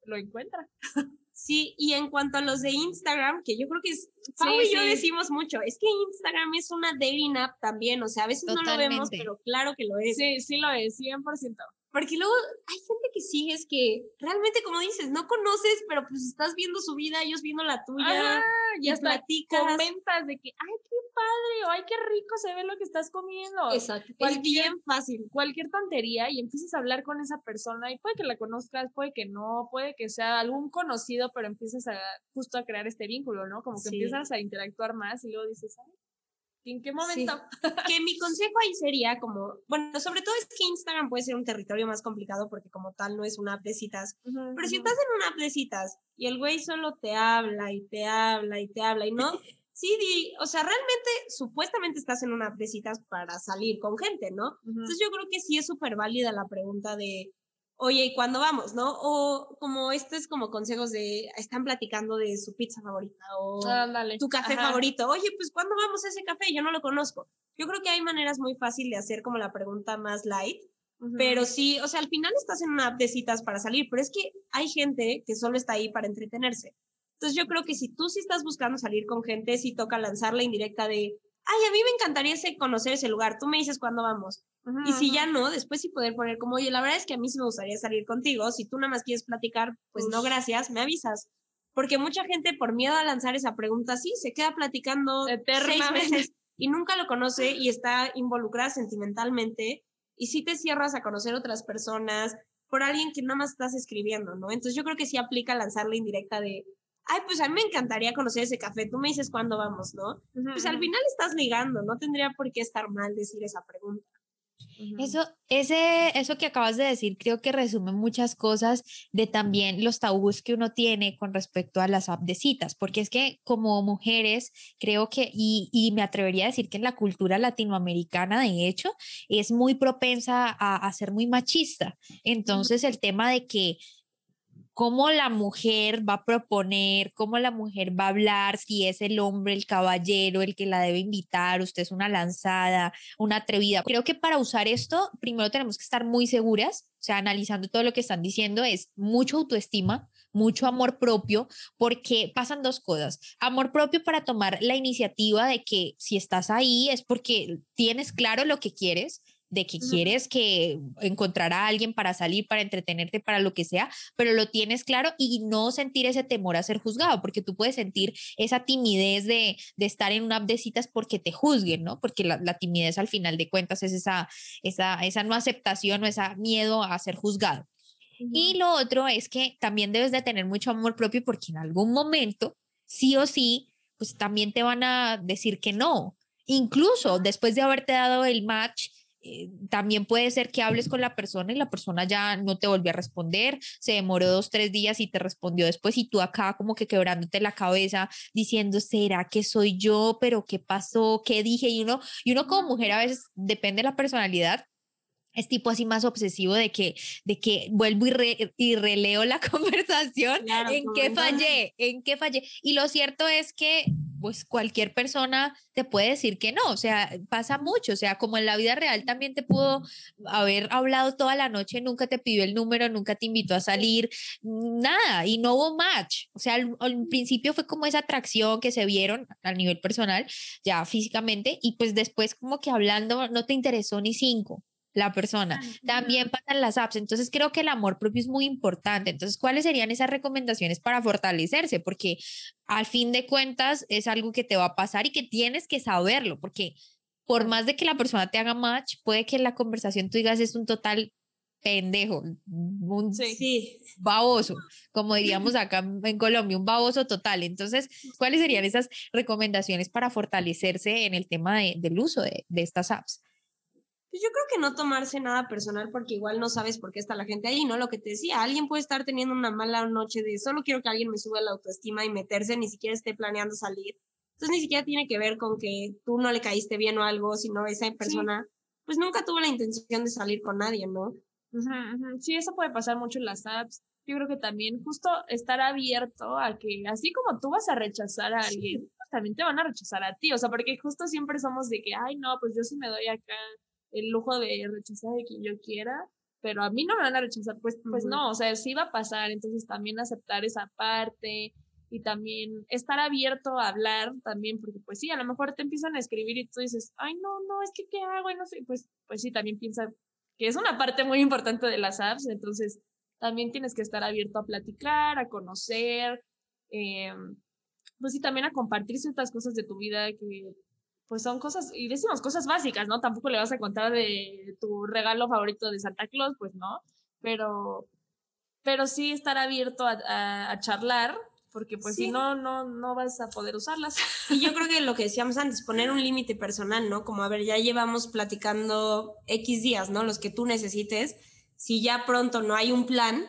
lo encuentra. Sí, y en cuanto a los de Instagram, que yo creo que es, Pau y yo decimos mucho, es que Instagram es una dating app también, o sea, a veces no lo vemos, pero claro que lo es. Sí, sí lo es, 100%. Porque luego hay gente que sigues que realmente, como dices, no conoces, pero pues estás viendo su vida, ellos viendo la tuya. y, hasta platicas. comentas de que, ay, qué padre, o ay, qué rico se ve lo que estás comiendo. Exacto. es bien fácil. Cualquier tontería y empiezas a hablar con esa persona y puede que la conozcas, puede que no, puede que sea algún conocido, pero empiezas a justo a crear este vínculo, ¿no? Como que empiezas a interactuar más y luego dices, ay, ¿En qué momento? que mi consejo ahí sería como, bueno, sobre todo es que Instagram puede ser un territorio más complicado porque como tal no es una app de citas, pero si estás en una app de citas y el güey solo te habla y te habla y te habla y no, sí, di, o sea, realmente supuestamente estás en una app de citas para salir con gente, ¿no? Entonces yo creo que sí es súper válida la pregunta de, oye, ¿y cuándo vamos, no? O como estos como consejos de, están platicando de su pizza favorita o tu café favorito. Oye, pues ¿cuándo vamos a ese café? Yo no lo conozco. Yo creo que hay maneras muy fáciles de hacer como la pregunta más light, pero sí, o sea, al final estás en una app de citas para salir, pero es que hay gente que solo está ahí para entretenerse. Entonces yo creo que si tú sí estás buscando salir con gente, sí toca lanzar la indirecta de, ay, a mí me encantaría conocer ese lugar, tú me dices cuándo vamos. y si ya no, después sí poder poner como, oye, la verdad es que a mí sí me gustaría salir contigo, si tú nada más quieres platicar, pues no, gracias, me avisas. Porque mucha gente por miedo a lanzar esa pregunta, sí, se queda platicando seis meses y nunca lo conoce y está involucrada sentimentalmente y sí te cierras a conocer otras personas por alguien que nada más estás escribiendo, ¿no? Entonces yo creo que sí aplica lanzar la indirecta de, ay, pues a mí me encantaría conocer ese café, tú me dices cuándo vamos, ¿no? pues al final estás ligando, no tendría por qué estar mal decir esa pregunta. Eso, ese, eso que acabas de decir creo que resume muchas cosas de también los tabús que uno tiene con respecto a las apps de citas, porque es que como mujeres creo que, y, y, me atrevería a decir que en la cultura latinoamericana de hecho es muy propensa a, a ser muy machista. Entonces el tema de que cómo la mujer va a proponer, cómo la mujer va a hablar, si es el hombre, el caballero, el que la debe invitar, usted es una lanzada, una atrevida. Creo que para usar esto, primero tenemos que estar muy seguras, o sea, analizando todo lo que están diciendo, es mucho autoestima, mucho amor propio, porque pasan dos cosas. Amor propio para tomar la iniciativa de que si estás ahí es porque tienes claro lo que quieres de que quieres que encontrar a alguien para salir, para entretenerte, para lo que sea, pero lo tienes claro y no sentir ese temor a ser juzgado, porque tú puedes sentir esa timidez de, de estar en una app de citas porque te juzguen, ¿no? Porque la, la, timidez al final de cuentas es esa, esa, esa no aceptación o ese miedo a ser juzgado. Y lo otro es que también debes de tener mucho amor propio porque en algún momento, sí o sí, pues también te van a decir que no. Incluso después de haberte dado el match, eh, también puede ser que hables con la persona y la persona ya no te volvió a responder, se demoró dos, tres días y te respondió después y tú acá como que quebrándote la cabeza diciendo, ¿será que soy yo? ¿Pero qué pasó? ¿Qué dije? Y uno, y uno como mujer a veces, depende de la personalidad, es tipo así más obsesivo de que, de que vuelvo y, y releo la conversación, en qué fallé, en qué fallé. Y lo cierto es que pues cualquier persona te puede decir que no, o sea, pasa mucho, o sea, como en la vida real también te pudo haber hablado toda la noche, nunca te pidió el número, nunca te invitó a salir, nada, y no hubo match, o sea, al, al principio fue como esa atracción que se vieron a nivel personal, ya físicamente, y pues después como que hablando no te interesó ni cinco. La persona. También pasan las apps. Entonces creo que el amor propio es muy importante. Entonces, ¿cuáles serían esas recomendaciones para fortalecerse? Porque al fin de cuentas es algo que te va a pasar y que tienes que saberlo, porque por más de que la persona te haga match, puede que en la conversación tú digas es un total pendejo, un sí. baboso, como diríamos acá en Colombia, un baboso total. Entonces, ¿cuáles serían esas recomendaciones para fortalecerse en el tema del uso de, de estas apps? Pues yo creo que no tomarse nada personal porque igual no sabes por qué está la gente ahí, ¿no? Lo que te decía, alguien puede estar teniendo una mala noche de solo quiero que alguien me suba la autoestima y meterse, ni siquiera esté planeando salir. Entonces ni siquiera tiene que ver con que tú no le caíste bien o algo, sino esa persona pues nunca tuvo la intención de salir con nadie, ¿no? Sí, eso puede pasar mucho en las apps. Yo creo que también justo estar abierto a que así como tú vas a rechazar a alguien, pues también te van a rechazar a ti. O sea, porque justo siempre somos de que, ay, no, pues yo sí me doy acá el lujo de rechazar a quien yo quiera, pero a mí no me van a rechazar. Pues, pues no, o sea, sí va a pasar. Entonces también aceptar esa parte y también estar abierto a hablar también, porque pues sí, a lo mejor te empiezan a escribir y tú dices, ay, no, no, es que qué hago y no sé, pues, pues sí, también piensa que es una parte muy importante de las apps, entonces también tienes que estar abierto a platicar, a conocer, eh, pues sí, también a compartir ciertas cosas de tu vida que pues son cosas, y decimos cosas básicas, ¿no? Tampoco le vas a contar de tu regalo favorito de Santa Claus, pues no, pero, pero sí estar abierto a, a charlar porque pues si no, no, no vas a poder usarlas. Y yo creo que lo que decíamos antes, poner un límite personal, ¿no? Como, a ver, ya llevamos platicando X días, ¿no? Los que tú necesites. Si ya pronto no hay un plan,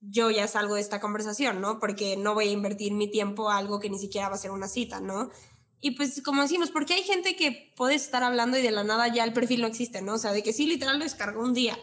yo ya salgo de esta conversación, ¿no? Porque no voy a invertir mi tiempo a algo que ni siquiera va a ser una cita, ¿no? Y pues como decimos, porque hay gente que puede estar hablando y de la nada ya el perfil no existe, ¿no? O sea, de que sí, literal lo descargó un día.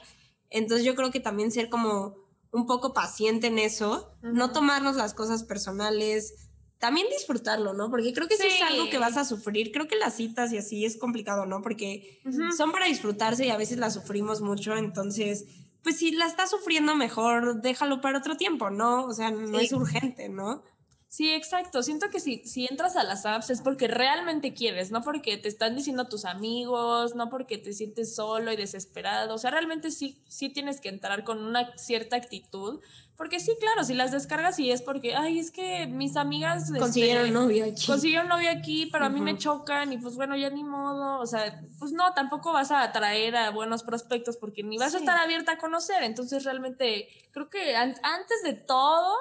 Entonces yo creo que también ser como un poco paciente en eso, no tomarnos las cosas personales, también disfrutarlo, ¿no? Porque creo que si es algo que vas a sufrir. Creo que las citas y así es complicado, ¿no? Porque son para disfrutarse y a veces las sufrimos mucho, entonces, pues si la estás sufriendo mejor, déjalo para otro tiempo, ¿no? O sea, no es urgente, ¿no? Sí, exacto. Siento que si, si entras a las apps es porque realmente quieres, no porque te están diciendo tus amigos, no porque te sientes solo y desesperado. O sea, realmente sí, sí tienes que entrar con una cierta actitud. Porque sí, claro, si las descargas y es porque, ay, es que mis amigas... Este, consiguieron novio aquí. Consiguieron novio aquí, pero a mí me chocan y pues bueno, ya ni modo. O sea, pues no, tampoco vas a atraer a buenos prospectos porque ni vas a estar abierta a conocer. Entonces realmente creo que antes de todo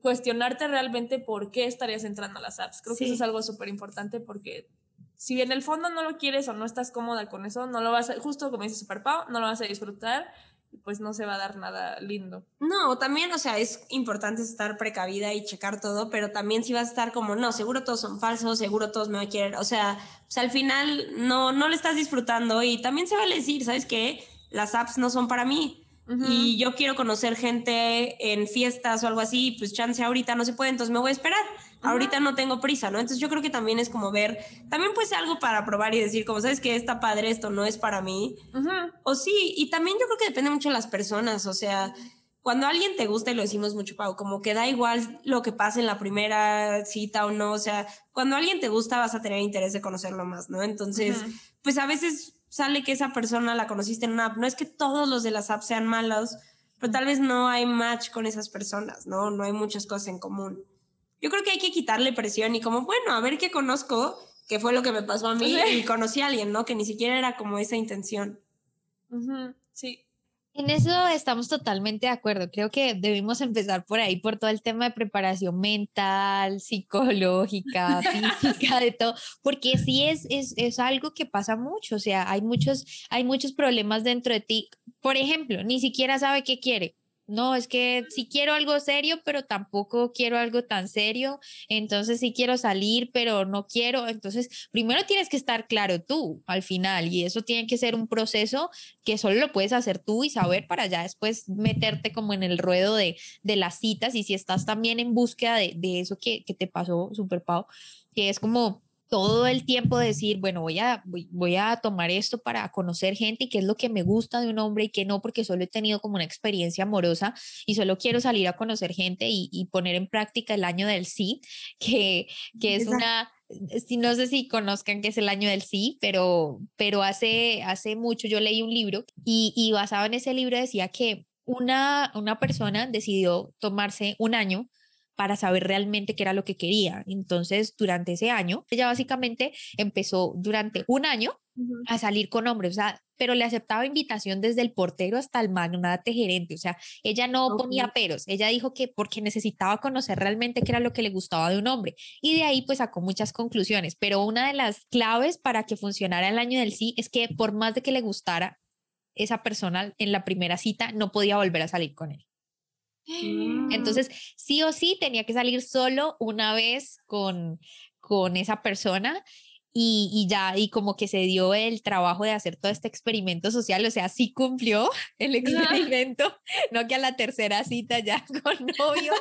cuestionarte realmente por qué estarías entrando a las apps. Creo que eso es algo súper importante porque si en el fondo no lo quieres o no estás cómoda con eso, no lo vas a, justo como dice Super Pau, no lo vas a disfrutar y pues no se va a dar nada lindo. No, también, o sea, es importante estar precavida y checar todo, pero también si vas a estar como, no, seguro todos son falsos, seguro todos me van a querer, o sea, pues al final no, no lo estás disfrutando y también se vale decir, ¿sabes qué? Las apps no son para mí y yo quiero conocer gente en fiestas o algo así, pues chance ahorita no se puede, entonces me voy a esperar. Ahorita no tengo prisa, ¿no? Entonces yo creo que también es como ver, también puede ser algo para probar y decir, como sabes que está padre, esto no es para mí. O sí, y también yo creo que depende mucho de las personas, o sea, cuando alguien te gusta, y lo decimos mucho, Pau, como que da igual lo que pase en la primera cita o no, o sea, cuando alguien te gusta vas a tener interés de conocerlo más, ¿no? Entonces, pues a veces sale que esa persona la conociste en una app. No es que todos los de las apps sean malos, pero tal vez no hay match con esas personas, ¿no? No hay muchas cosas en común. Yo creo que hay que quitarle presión y como, bueno, a ver qué conozco, que fue lo que me pasó a mí, y conocí a alguien, ¿no? Que ni siquiera era como esa intención. Sí, en eso estamos totalmente de acuerdo. Creo que debimos empezar por ahí, por todo el tema de preparación mental, psicológica, física, de todo, porque sí es, es, es, algo que pasa mucho. O sea, hay muchos, hay muchos problemas dentro de ti. Por ejemplo, ni siquiera sabe qué quiere no, es que sí quiero algo serio, pero tampoco quiero algo tan serio. Entonces sí quiero salir, pero no quiero. Entonces, primero tienes que estar claro tú al final y eso tiene que ser un proceso que solo lo puedes hacer tú y saber para ya después meterte como en el ruedo de, de las citas y si estás también en búsqueda de, de eso que, que te pasó, Super Pau, que es como todo el tiempo decir, bueno, voy a, voy, a tomar esto para conocer gente y qué es lo que me gusta de un hombre y qué no, porque solo he tenido como una experiencia amorosa y solo quiero salir a conocer gente y, poner en práctica el año del sí, que, que es una si no sé si conozcan que es el año del sí, pero, pero hace, hace mucho yo leí un libro y, y basado en ese libro decía que una, una persona decidió tomarse un año para saber realmente qué era lo que quería. Entonces, durante ese año, ella básicamente empezó durante un año a salir con hombres, o sea, pero le aceptaba invitación desde el portero hasta el magnate gerente, o sea, ella no ponía peros, ella dijo que porque necesitaba conocer realmente qué era lo que le gustaba de un hombre y de ahí pues sacó muchas conclusiones, pero una de las claves para que funcionara el año del sí es que por más de que le gustara esa persona en la primera cita, no podía volver a salir con él. Mm. Entonces, sí o sí tenía que salir solo una vez con, con esa persona y, y, ya, y como que se dio el trabajo de hacer todo este experimento social, o sea, sí cumplió el experimento, no que a la tercera cita ya con novio.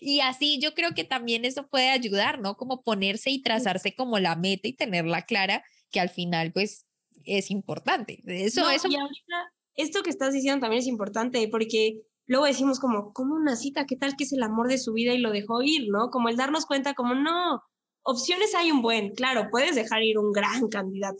y así yo creo que también eso puede ayudar, ¿no? Como ponerse y trazarse como la meta y tenerla clara, que al final pues es importante. Eso, No, eso. y ahorita, esto que estás diciendo también es importante porque luego decimos como, como una cita, ¿qué tal que es el amor de su vida y lo dejó ir, ¿no? Como el darnos cuenta como, no, opciones hay un buen, claro, puedes dejar ir un gran candidato,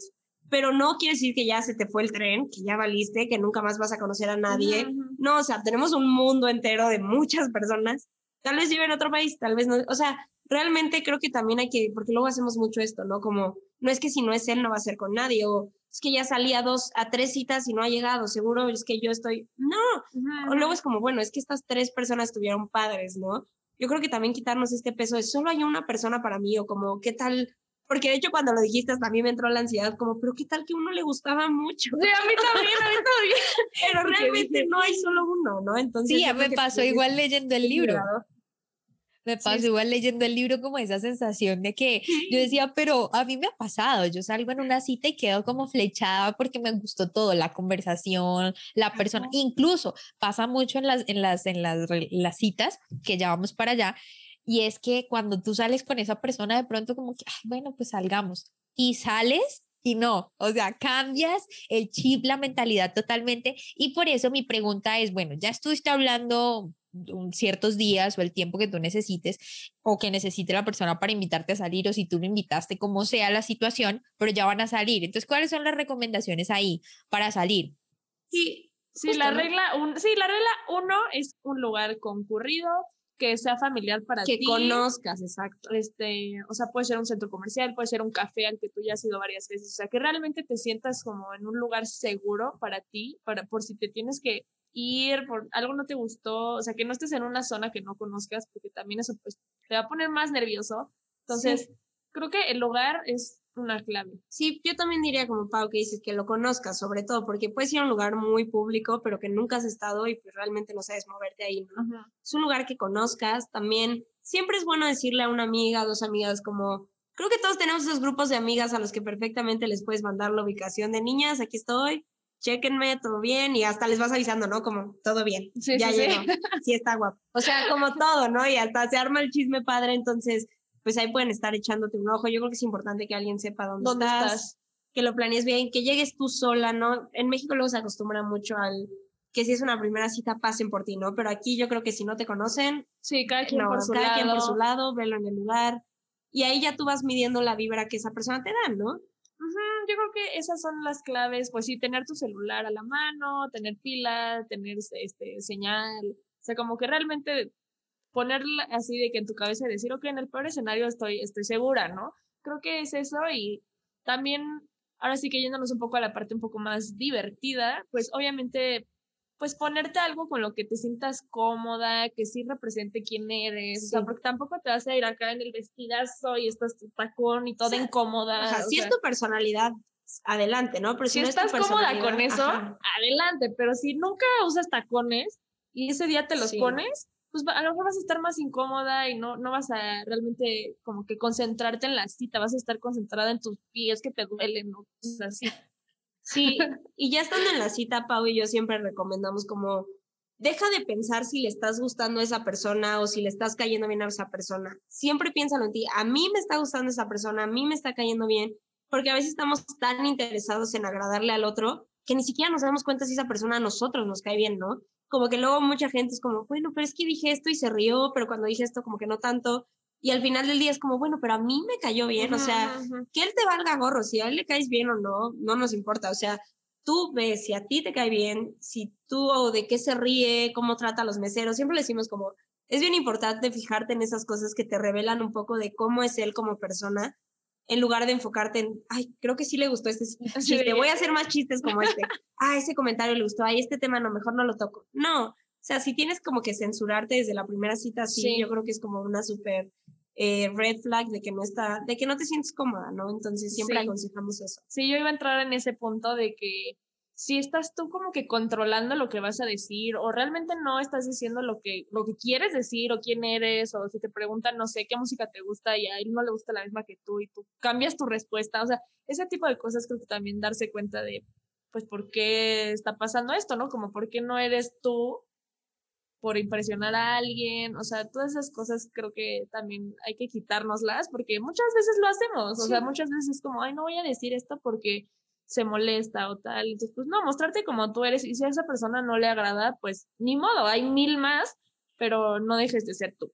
pero no quiere decir que ya se te fue el tren, que ya valiste, que nunca más vas a conocer a nadie. No, o sea, tenemos un mundo entero de muchas personas. Tal vez vive en otro país, tal vez no. O sea, realmente creo que también hay que, porque luego hacemos mucho esto, ¿no? Como, no es que si no es él, no va a ser con nadie, o es que ya salí a dos, a tres citas y no ha llegado, seguro es que yo estoy. No, o luego es como, bueno, es que estas tres personas tuvieron padres, ¿no? Yo creo que también quitarnos este peso de solo hay una persona para mí, o como, ¿qué tal? Porque de hecho cuando lo dijiste también me entró la ansiedad, como, pero ¿qué tal que uno le gustaba mucho? Sí, a mí también, a mí también. Pero realmente no hay solo uno, ¿no? Entonces. Sí, ya me pasó también es igual leyendo el libro. cuidado. Me pasó igual leyendo el libro como esa sensación de que yo decía, pero a mí me ha pasado, yo salgo en una cita y quedo como flechada porque me gustó todo, la conversación, la persona, Ajá. incluso pasa mucho en las, en las, en las, las citas que ya vamos para allá, y es que cuando tú sales con esa persona de pronto como que, "Ay, bueno, pues salgamos, y sales y no, o sea, cambias el chip, la mentalidad totalmente, y por eso mi pregunta es, bueno, ya estuviste hablando un- ciertos días o el tiempo que tú necesites o que necesite la persona para invitarte a salir o si tú lo invitaste, como sea la situación, pero ya van a salir. Entonces, ¿cuáles son las recomendaciones ahí para salir? Sí, Sí, justo, la ¿no? regla, un, sí, la regla uno es un lugar concurrido, que sea familiar para Que ti. conozcas, exacto. Este, o sea, puede ser un centro comercial, puede ser un café al que tú ya has ido varias veces, o sea, que realmente te sientas como en un lugar seguro para ti, para por si te tienes que ir, por algo no te gustó, o sea, que no estés en una zona que no conozcas, porque también eso pues te va a poner más nervioso. Entonces, creo que el lugar es una clave. Sí, yo también diría como Pau que dices que lo conozcas, sobre todo, porque puedes ir a un lugar muy público, pero que nunca has estado y pues realmente no sabes moverte ahí, ¿no? Es un lugar que conozcas, también siempre es bueno decirle a una amiga, a dos amigas, como, creo que todos tenemos esos grupos de amigas a los que perfectamente les puedes mandar la ubicación de niñas, aquí estoy, chéquenme, todo bien, y hasta les vas avisando, ¿no? Como, todo bien, Sí, ya sí, sí. llegó, sí está guapo. O sea, como todo, ¿no? Y hasta se arma el chisme padre, entonces, pues ahí pueden estar echándote un ojo. Yo creo que es importante que alguien sepa dónde, ¿Dónde estás, estás? que lo planees bien, que llegues tú sola, ¿no? En México luego se acostumbra mucho al que si es una primera cita pasen por ti, ¿no? Pero aquí yo creo que si no te conocen, Sí, cada quien no, por su cada lado. quien por su lado, velo en el lugar. Y ahí ya tú vas midiendo la vibra que esa persona te da, ¿no? Yo creo que esas son las claves, pues sí, tener tu celular a la mano, tener pila, tener este señal, o sea, como que realmente ponerla así de que en tu cabeza decir, ok, en el peor escenario estoy, estoy segura, ¿no? Creo que es eso y también, ahora sí que yéndonos un poco a la parte un poco más divertida, pues obviamente, pues ponerte algo con lo que te sientas cómoda, que sí represente quién eres, o sea, porque tampoco te vas a ir acá en el vestidazo y estás tu tacón y toda sea, incómoda. Ajá, o si sea, es tu personalidad, adelante, ¿no? Pero si, si no es tu estás cómoda con eso, ajá. adelante, pero si nunca usas tacones y ese día te los Sí. pones, pues a lo mejor vas a estar más incómoda y no, no vas a realmente como que concentrarte en la cita, vas a estar concentrada en tus pies que te duelen, ¿no? O sea, sí. Y ya estando en la cita, Pau y yo siempre recomendamos como, deja de pensar si le estás gustando a esa persona o si le estás cayendo bien a esa persona. Siempre piénsalo en ti. A mí me está gustando esa persona, a mí me está cayendo bien, porque a veces estamos tan interesados en agradarle al otro que ni siquiera nos damos cuenta si esa persona a nosotros nos cae bien, ¿no? Como que luego mucha gente es como, bueno, pero es que dije esto y se rió, pero cuando dije esto como que no tanto. Y al final del día es como, bueno, pero a mí me cayó bien, o sea, que él te valga gorro, si a él le caes bien o no, no nos importa, o sea, tú ves si a ti te cae bien, si tú o de qué se ríe, cómo trata a los meseros, siempre le decimos como, es bien importante fijarte en esas cosas que te revelan un poco de cómo es él como persona, en lugar de enfocarte en, ay, creo que sí le gustó este chiste, voy a hacer más chistes como este, ah, ese comentario le gustó, ay, este tema no, mejor no lo toco. No, o sea, si tienes como que censurarte desde la primera cita, sí, yo creo que es como una súper eh, red flag de que no está, de que no te sientes cómoda, ¿no? Entonces siempre aconsejamos eso. Sí, yo iba a entrar en ese punto de que si estás tú como que controlando lo que vas a decir o realmente no estás diciendo lo que, lo que quieres decir o quién eres o si te preguntan, no sé, qué música te gusta y a él no le gusta la misma que tú y tú cambias tu respuesta, o sea, ese tipo de cosas creo que también darse cuenta de, pues, por qué está pasando esto, ¿no? Como por qué no eres tú por impresionar a alguien, o sea, todas esas cosas creo que también hay que quitárnoslas porque muchas veces lo hacemos, o sea, muchas veces es como, ay, no voy a decir esto porque se molesta o tal. Entonces, pues no, mostrarte como tú eres y si a esa persona no le agrada, pues ni modo, hay mil más, pero no dejes de ser tú.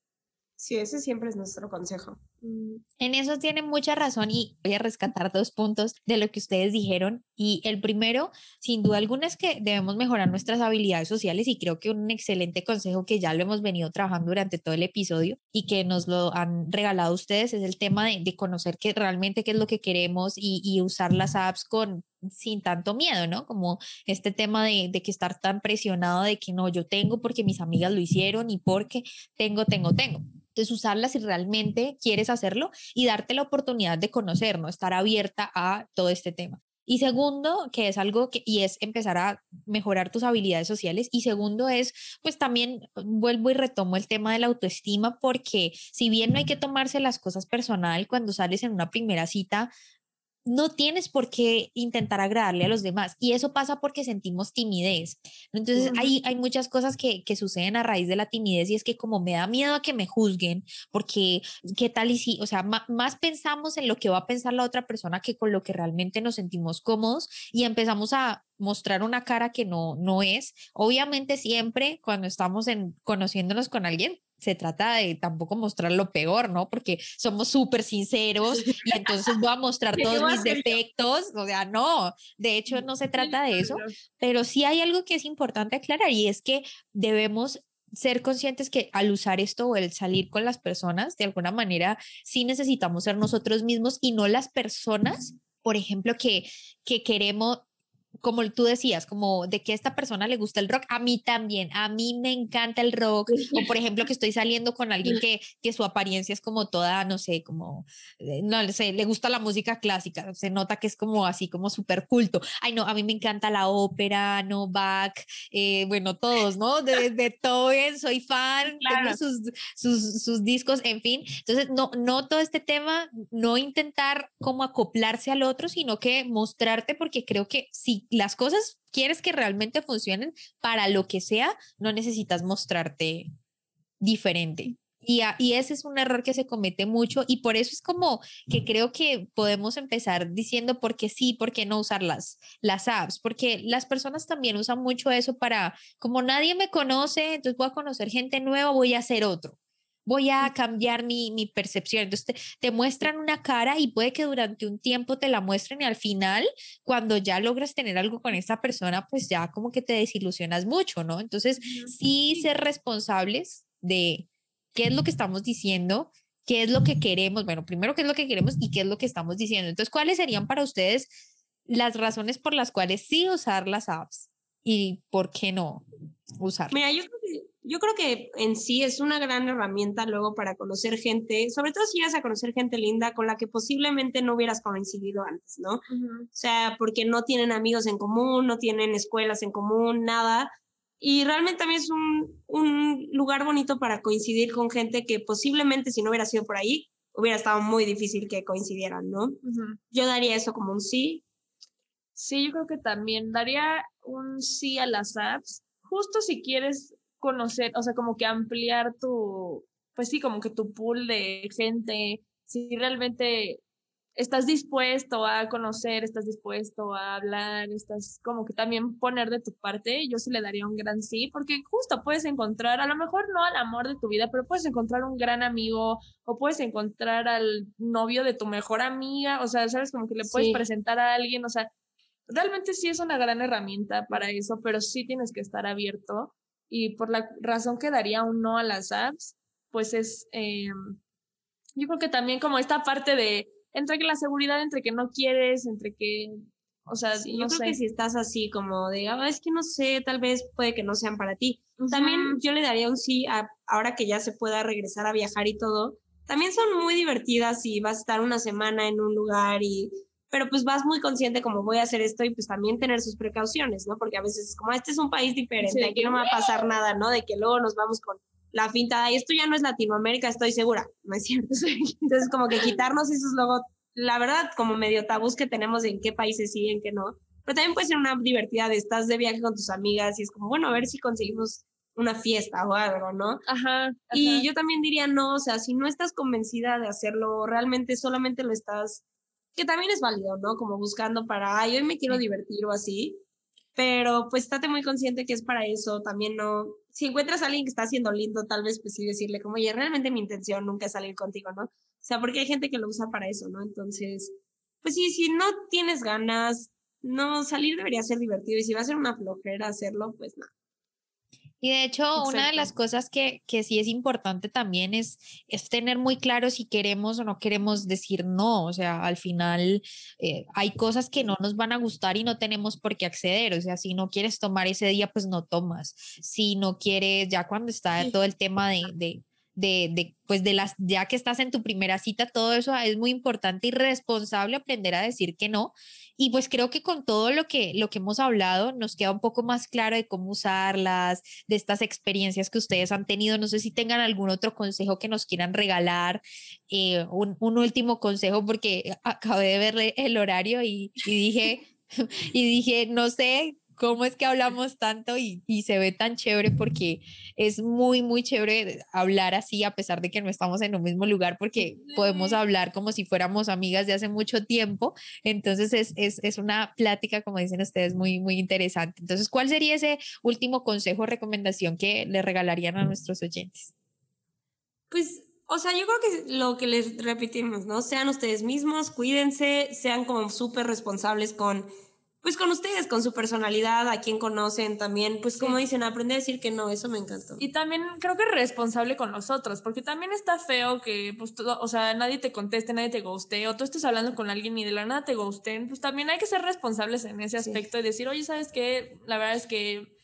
Sí, ese siempre es nuestro consejo. Mm, en eso tiene mucha razón y voy a rescatar dos puntos de lo que ustedes dijeron. Y el primero, sin duda alguna, es que debemos mejorar nuestras habilidades sociales y creo que un excelente consejo que ya lo hemos venido trabajando durante todo el episodio y que nos lo han regalado ustedes es el tema de, conocer que realmente qué es lo que queremos y, y usar las apps con sin tanto miedo, ¿no? Como este tema de, de, que estar tan presionado de que no, yo tengo porque mis amigas lo hicieron y porque tengo, tengo, tengo. Entonces, usarla si realmente quieres hacerlo y darte la oportunidad de conocer, ¿no? Estar abierta a todo este tema. Y segundo, que es algo que, y es empezar a mejorar tus habilidades sociales. Y segundo es, pues también vuelvo y retomo el tema de la autoestima, porque si bien no hay que tomarse las cosas personal cuando sales en una primera cita, no tienes por qué intentar agradarle a los demás. Y eso pasa porque sentimos timidez. Entonces, hay, hay muchas cosas que, que, suceden a raíz de la timidez y es que como me da miedo a que me juzguen, porque qué tal y si, o sea, más pensamos en lo que va a pensar la otra persona que con lo que realmente nos sentimos cómodos y empezamos a mostrar una cara que no, no es. Obviamente siempre cuando estamos en, conociéndonos con alguien, se trata de tampoco mostrar lo peor, ¿no? Porque somos súper sinceros y entonces voy a mostrar todos mis defectos, o sea, no, de hecho no se trata de eso, pero sí hay algo que es importante aclarar y es que debemos ser conscientes que al usar esto o el salir con las personas, de alguna manera, sí necesitamos ser nosotros mismos y no las personas, por ejemplo, que, que queremos, como tú decías, como de que a esta persona le gusta el rock, a mí también, a mí me encanta el rock, o por ejemplo que estoy saliendo con alguien que, que su apariencia es como toda, no sé, como, eh, no sé, le gusta la música clásica, se nota que es como así, como súper culto. Ay, no, a mí me encanta la ópera, no, Bach, eh, bueno, todos, ¿no? De Beethoven, soy fan, tengo sus, sus, sus discos, en fin. Entonces, no, no todo este tema, no intentar como acoplarse al otro, sino que mostrarte, porque creo que las cosas quieres que realmente funcionen para lo que sea, no necesitas mostrarte diferente. Y, y, ese es un error que se comete mucho y por eso es como que creo que podemos empezar diciendo por qué sí, por qué no usar las, las apps, porque las personas también usan mucho eso para, como nadie me conoce, entonces voy a conocer gente nueva, voy a hacer otro voy a cambiar mi, mi percepción. Entonces te, muestran una cara y puede que durante un tiempo te la muestren y al final, cuando ya logras tener algo con esa persona, pues ya como que te desilusionas mucho, ¿no? Entonces, sí ser responsables de qué es lo que estamos diciendo, qué es lo que queremos, bueno, primero qué es lo que queremos y qué es lo que estamos diciendo. Entonces, ¿cuáles serían para ustedes las razones por las cuales sí usar las apps y por qué no usarlas? Mira, yo creo que yo creo que en sí es una gran herramienta luego para conocer gente, sobre todo si llegas a conocer gente linda con la que posiblemente no hubieras coincidido antes, ¿no? O sea, porque no tienen amigos en común, no tienen escuelas en común, nada. Y realmente también es un, un lugar bonito para coincidir con gente que posiblemente si no hubiera sido por ahí, hubiera estado muy difícil que coincidieran, ¿no? Yo daría eso como un sí. Sí, yo creo que también daría un sí a las apps, justo si quieres conocer, o sea, como que ampliar tu, pues sí, como que tu pool de gente, si realmente estás dispuesto a conocer, estás dispuesto a hablar, estás como que también poner de tu parte, yo sí le daría un gran sí, porque justo puedes encontrar, a lo mejor no al amor de tu vida, pero puedes encontrar un gran amigo o puedes encontrar al novio de tu mejor amiga, o sea, sabes, como que le puedes presentar a alguien, o sea, realmente sí es una gran herramienta para eso, pero sí tienes que estar abierto y por la razón que daría un no a las apps, pues es, em, yo creo que también como esta parte de entre que la seguridad, entre que no quieres, entre que, o sea, no yo creo que si estás así como de, ah, es que no sé, tal vez puede que no sean para ti. También yo le daría un sí a, ahora que ya se pueda regresar a viajar y todo. También son muy divertidas y vas a estar una semana en un lugar y pero pues vas muy consciente como voy a hacer esto y pues también tener sus precauciones, ¿no? Porque a veces es como, este es un país diferente, aquí no va a pasar nada, ¿no? De que luego nos vamos con la finta, y esto ya no es Latinoamérica, estoy segura, no es cierto. Entonces, como que quitarnos esos luego, la verdad, como medio tabús que tenemos en qué países sí, en qué no. Pero también puede ser una divertida de estás de viaje con tus amigas y es como, bueno, a ver si conseguimos una fiesta o algo, ¿no? Ajá, Y yo también diría, no, o sea, si no estás convencida de hacerlo, realmente solamente lo estás, que también es válido, ¿no? Como buscando para, ay, hoy me quiero divertir o así, pero pues estate muy consciente que es para eso, también no, si encuentras a alguien que está haciendo lindo, tal vez pues sí decirle como, oye, realmente mi intención nunca es salir contigo, ¿no? O sea, porque hay gente que lo usa para eso, ¿no? Entonces, pues sí, si no tienes ganas, no, salir debería ser divertido y si va a ser una flojera hacerlo, pues nada. Y de hecho, una de las cosas que, que, sí es importante también es, es tener muy claro si queremos o no queremos decir no. O sea, al final eh, hay cosas que no nos van a gustar y no tenemos por qué acceder. O sea, si no quieres tomar ese día, pues no tomas. Si no quieres, ya cuando está todo el tema de, de de, de, pues de las, ya que estás en tu primera cita, todo eso es muy importante y responsable aprender a decir que no y pues creo que con todo lo que, lo que hemos hablado nos queda un poco más claro de cómo usarlas, de estas experiencias que ustedes han tenido. No sé si tengan algún otro consejo que nos quieran regalar, eh, un, un, último consejo, porque acabé de ver el horario y, y dije, y dije, no sé, cómo es que hablamos tanto y, y, se ve tan chévere porque es muy, muy chévere hablar así a pesar de que no estamos en un mismo lugar porque podemos hablar como si fuéramos amigas de hace mucho tiempo. Entonces es, es, es una plática, como dicen ustedes, muy, muy interesante. Entonces, ¿cuál sería ese último consejo o recomendación que le regalarían a nuestros oyentes? Pues o sea, yo creo que lo que les repetimos, ¿no? Sean ustedes mismos, cuídense, sean como súper responsables con pues con ustedes, con su personalidad, a quien conocen también, pues como dicen, aprender a decir que no, eso me encantó. Y también creo que responsable con nosotros, porque también está feo que, pues, todo, o sea, nadie te conteste, nadie te guste, o tú estés hablando con alguien y de la nada te gusten, pues también hay que ser responsables en ese aspecto y decir, oye, ¿sabes qué? La verdad es que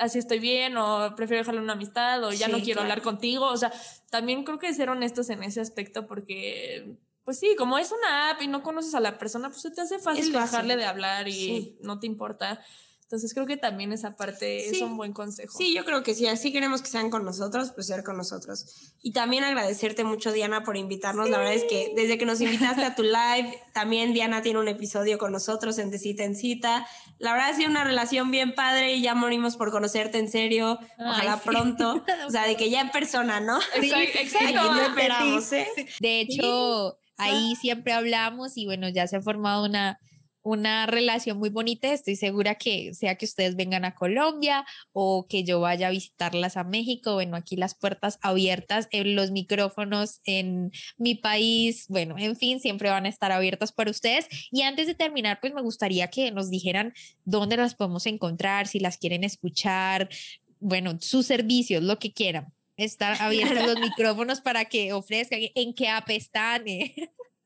así estoy bien, o prefiero dejarle una amistad, o ya no quiero hablar contigo, o sea, también creo que ser honestos en ese aspecto, porque pues sí, como es una app y no conoces a la persona, pues se te hace fácil, bajarle de hablar y no te importa. Entonces creo que también esa parte es un buen consejo. Sí, yo creo que sí, así queremos que sean con nosotros, pues ser con nosotros. Y también agradecerte mucho, Diana, por invitarnos. La verdad es que desde que nos invitaste a tu live, también Diana tiene un episodio con nosotros en De Cita en Cita. La verdad ha sido una relación bien padre y ya morimos por conocerte en serio. Ojalá pronto. O sea, de que ya en persona, ¿no? Exacto. exacto. esperamos, ¿eh? De hecho ahí siempre hablamos y bueno, ya se ha formado una, una relación muy bonita. Estoy segura que sea que ustedes vengan a Colombia o que yo vaya a visitarlas a México, bueno, aquí las puertas abiertas, en los micrófonos en mi país, bueno, en fin, siempre van a estar abiertas para ustedes. Y antes de terminar, pues me gustaría que nos dijeran dónde las podemos encontrar, si las quieren escuchar, bueno, sus servicios, lo que quieran estar abiertos los micrófonos para que ofrezcan en qué app están. Eh.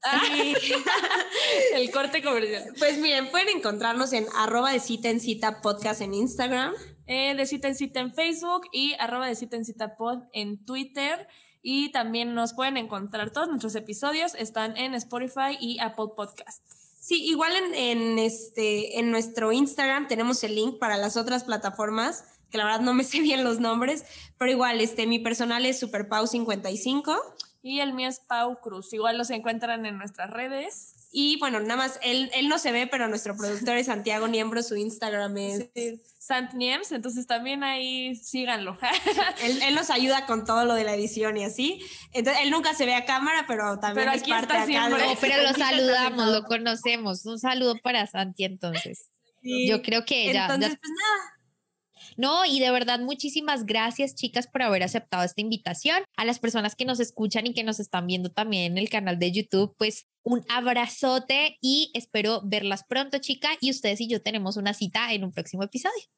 el corte comercial. Pues miren, pueden encontrarnos en arroba de cita en cita podcast en Instagram. Eh, de cita en cita en Facebook y arroba de cita en cita pod en Twitter. Y también nos pueden encontrar todos nuestros episodios, están en Spotify y Apple Podcast. Sí, igual en, en, este, en nuestro Instagram tenemos el link para las otras plataformas que la verdad no me sé bien los nombres, pero igual, este, mi personal es SuperPau55. Y el mío es Pau Cruz. Igual los encuentran en nuestras redes. Y bueno, nada más, él, él no se ve, pero nuestro productor es Santiago Niembro, su Instagram es... Sant Niems, entonces también ahí síganlo. él, él, nos ayuda con todo lo de la edición y así. Entonces, él nunca se ve a cámara, pero también es parte acá de... pero lo saludamos, lo conocemos. Un saludo para Santi entonces. Yo creo que ella... Entonces, pues nada no, y de verdad, muchísimas gracias, chicas, por haber aceptado esta invitación. A las personas que nos escuchan y que nos están viendo también en el canal de YouTube, pues un abrazote y espero verlas pronto, chica. Y ustedes y yo tenemos una cita en un próximo episodio.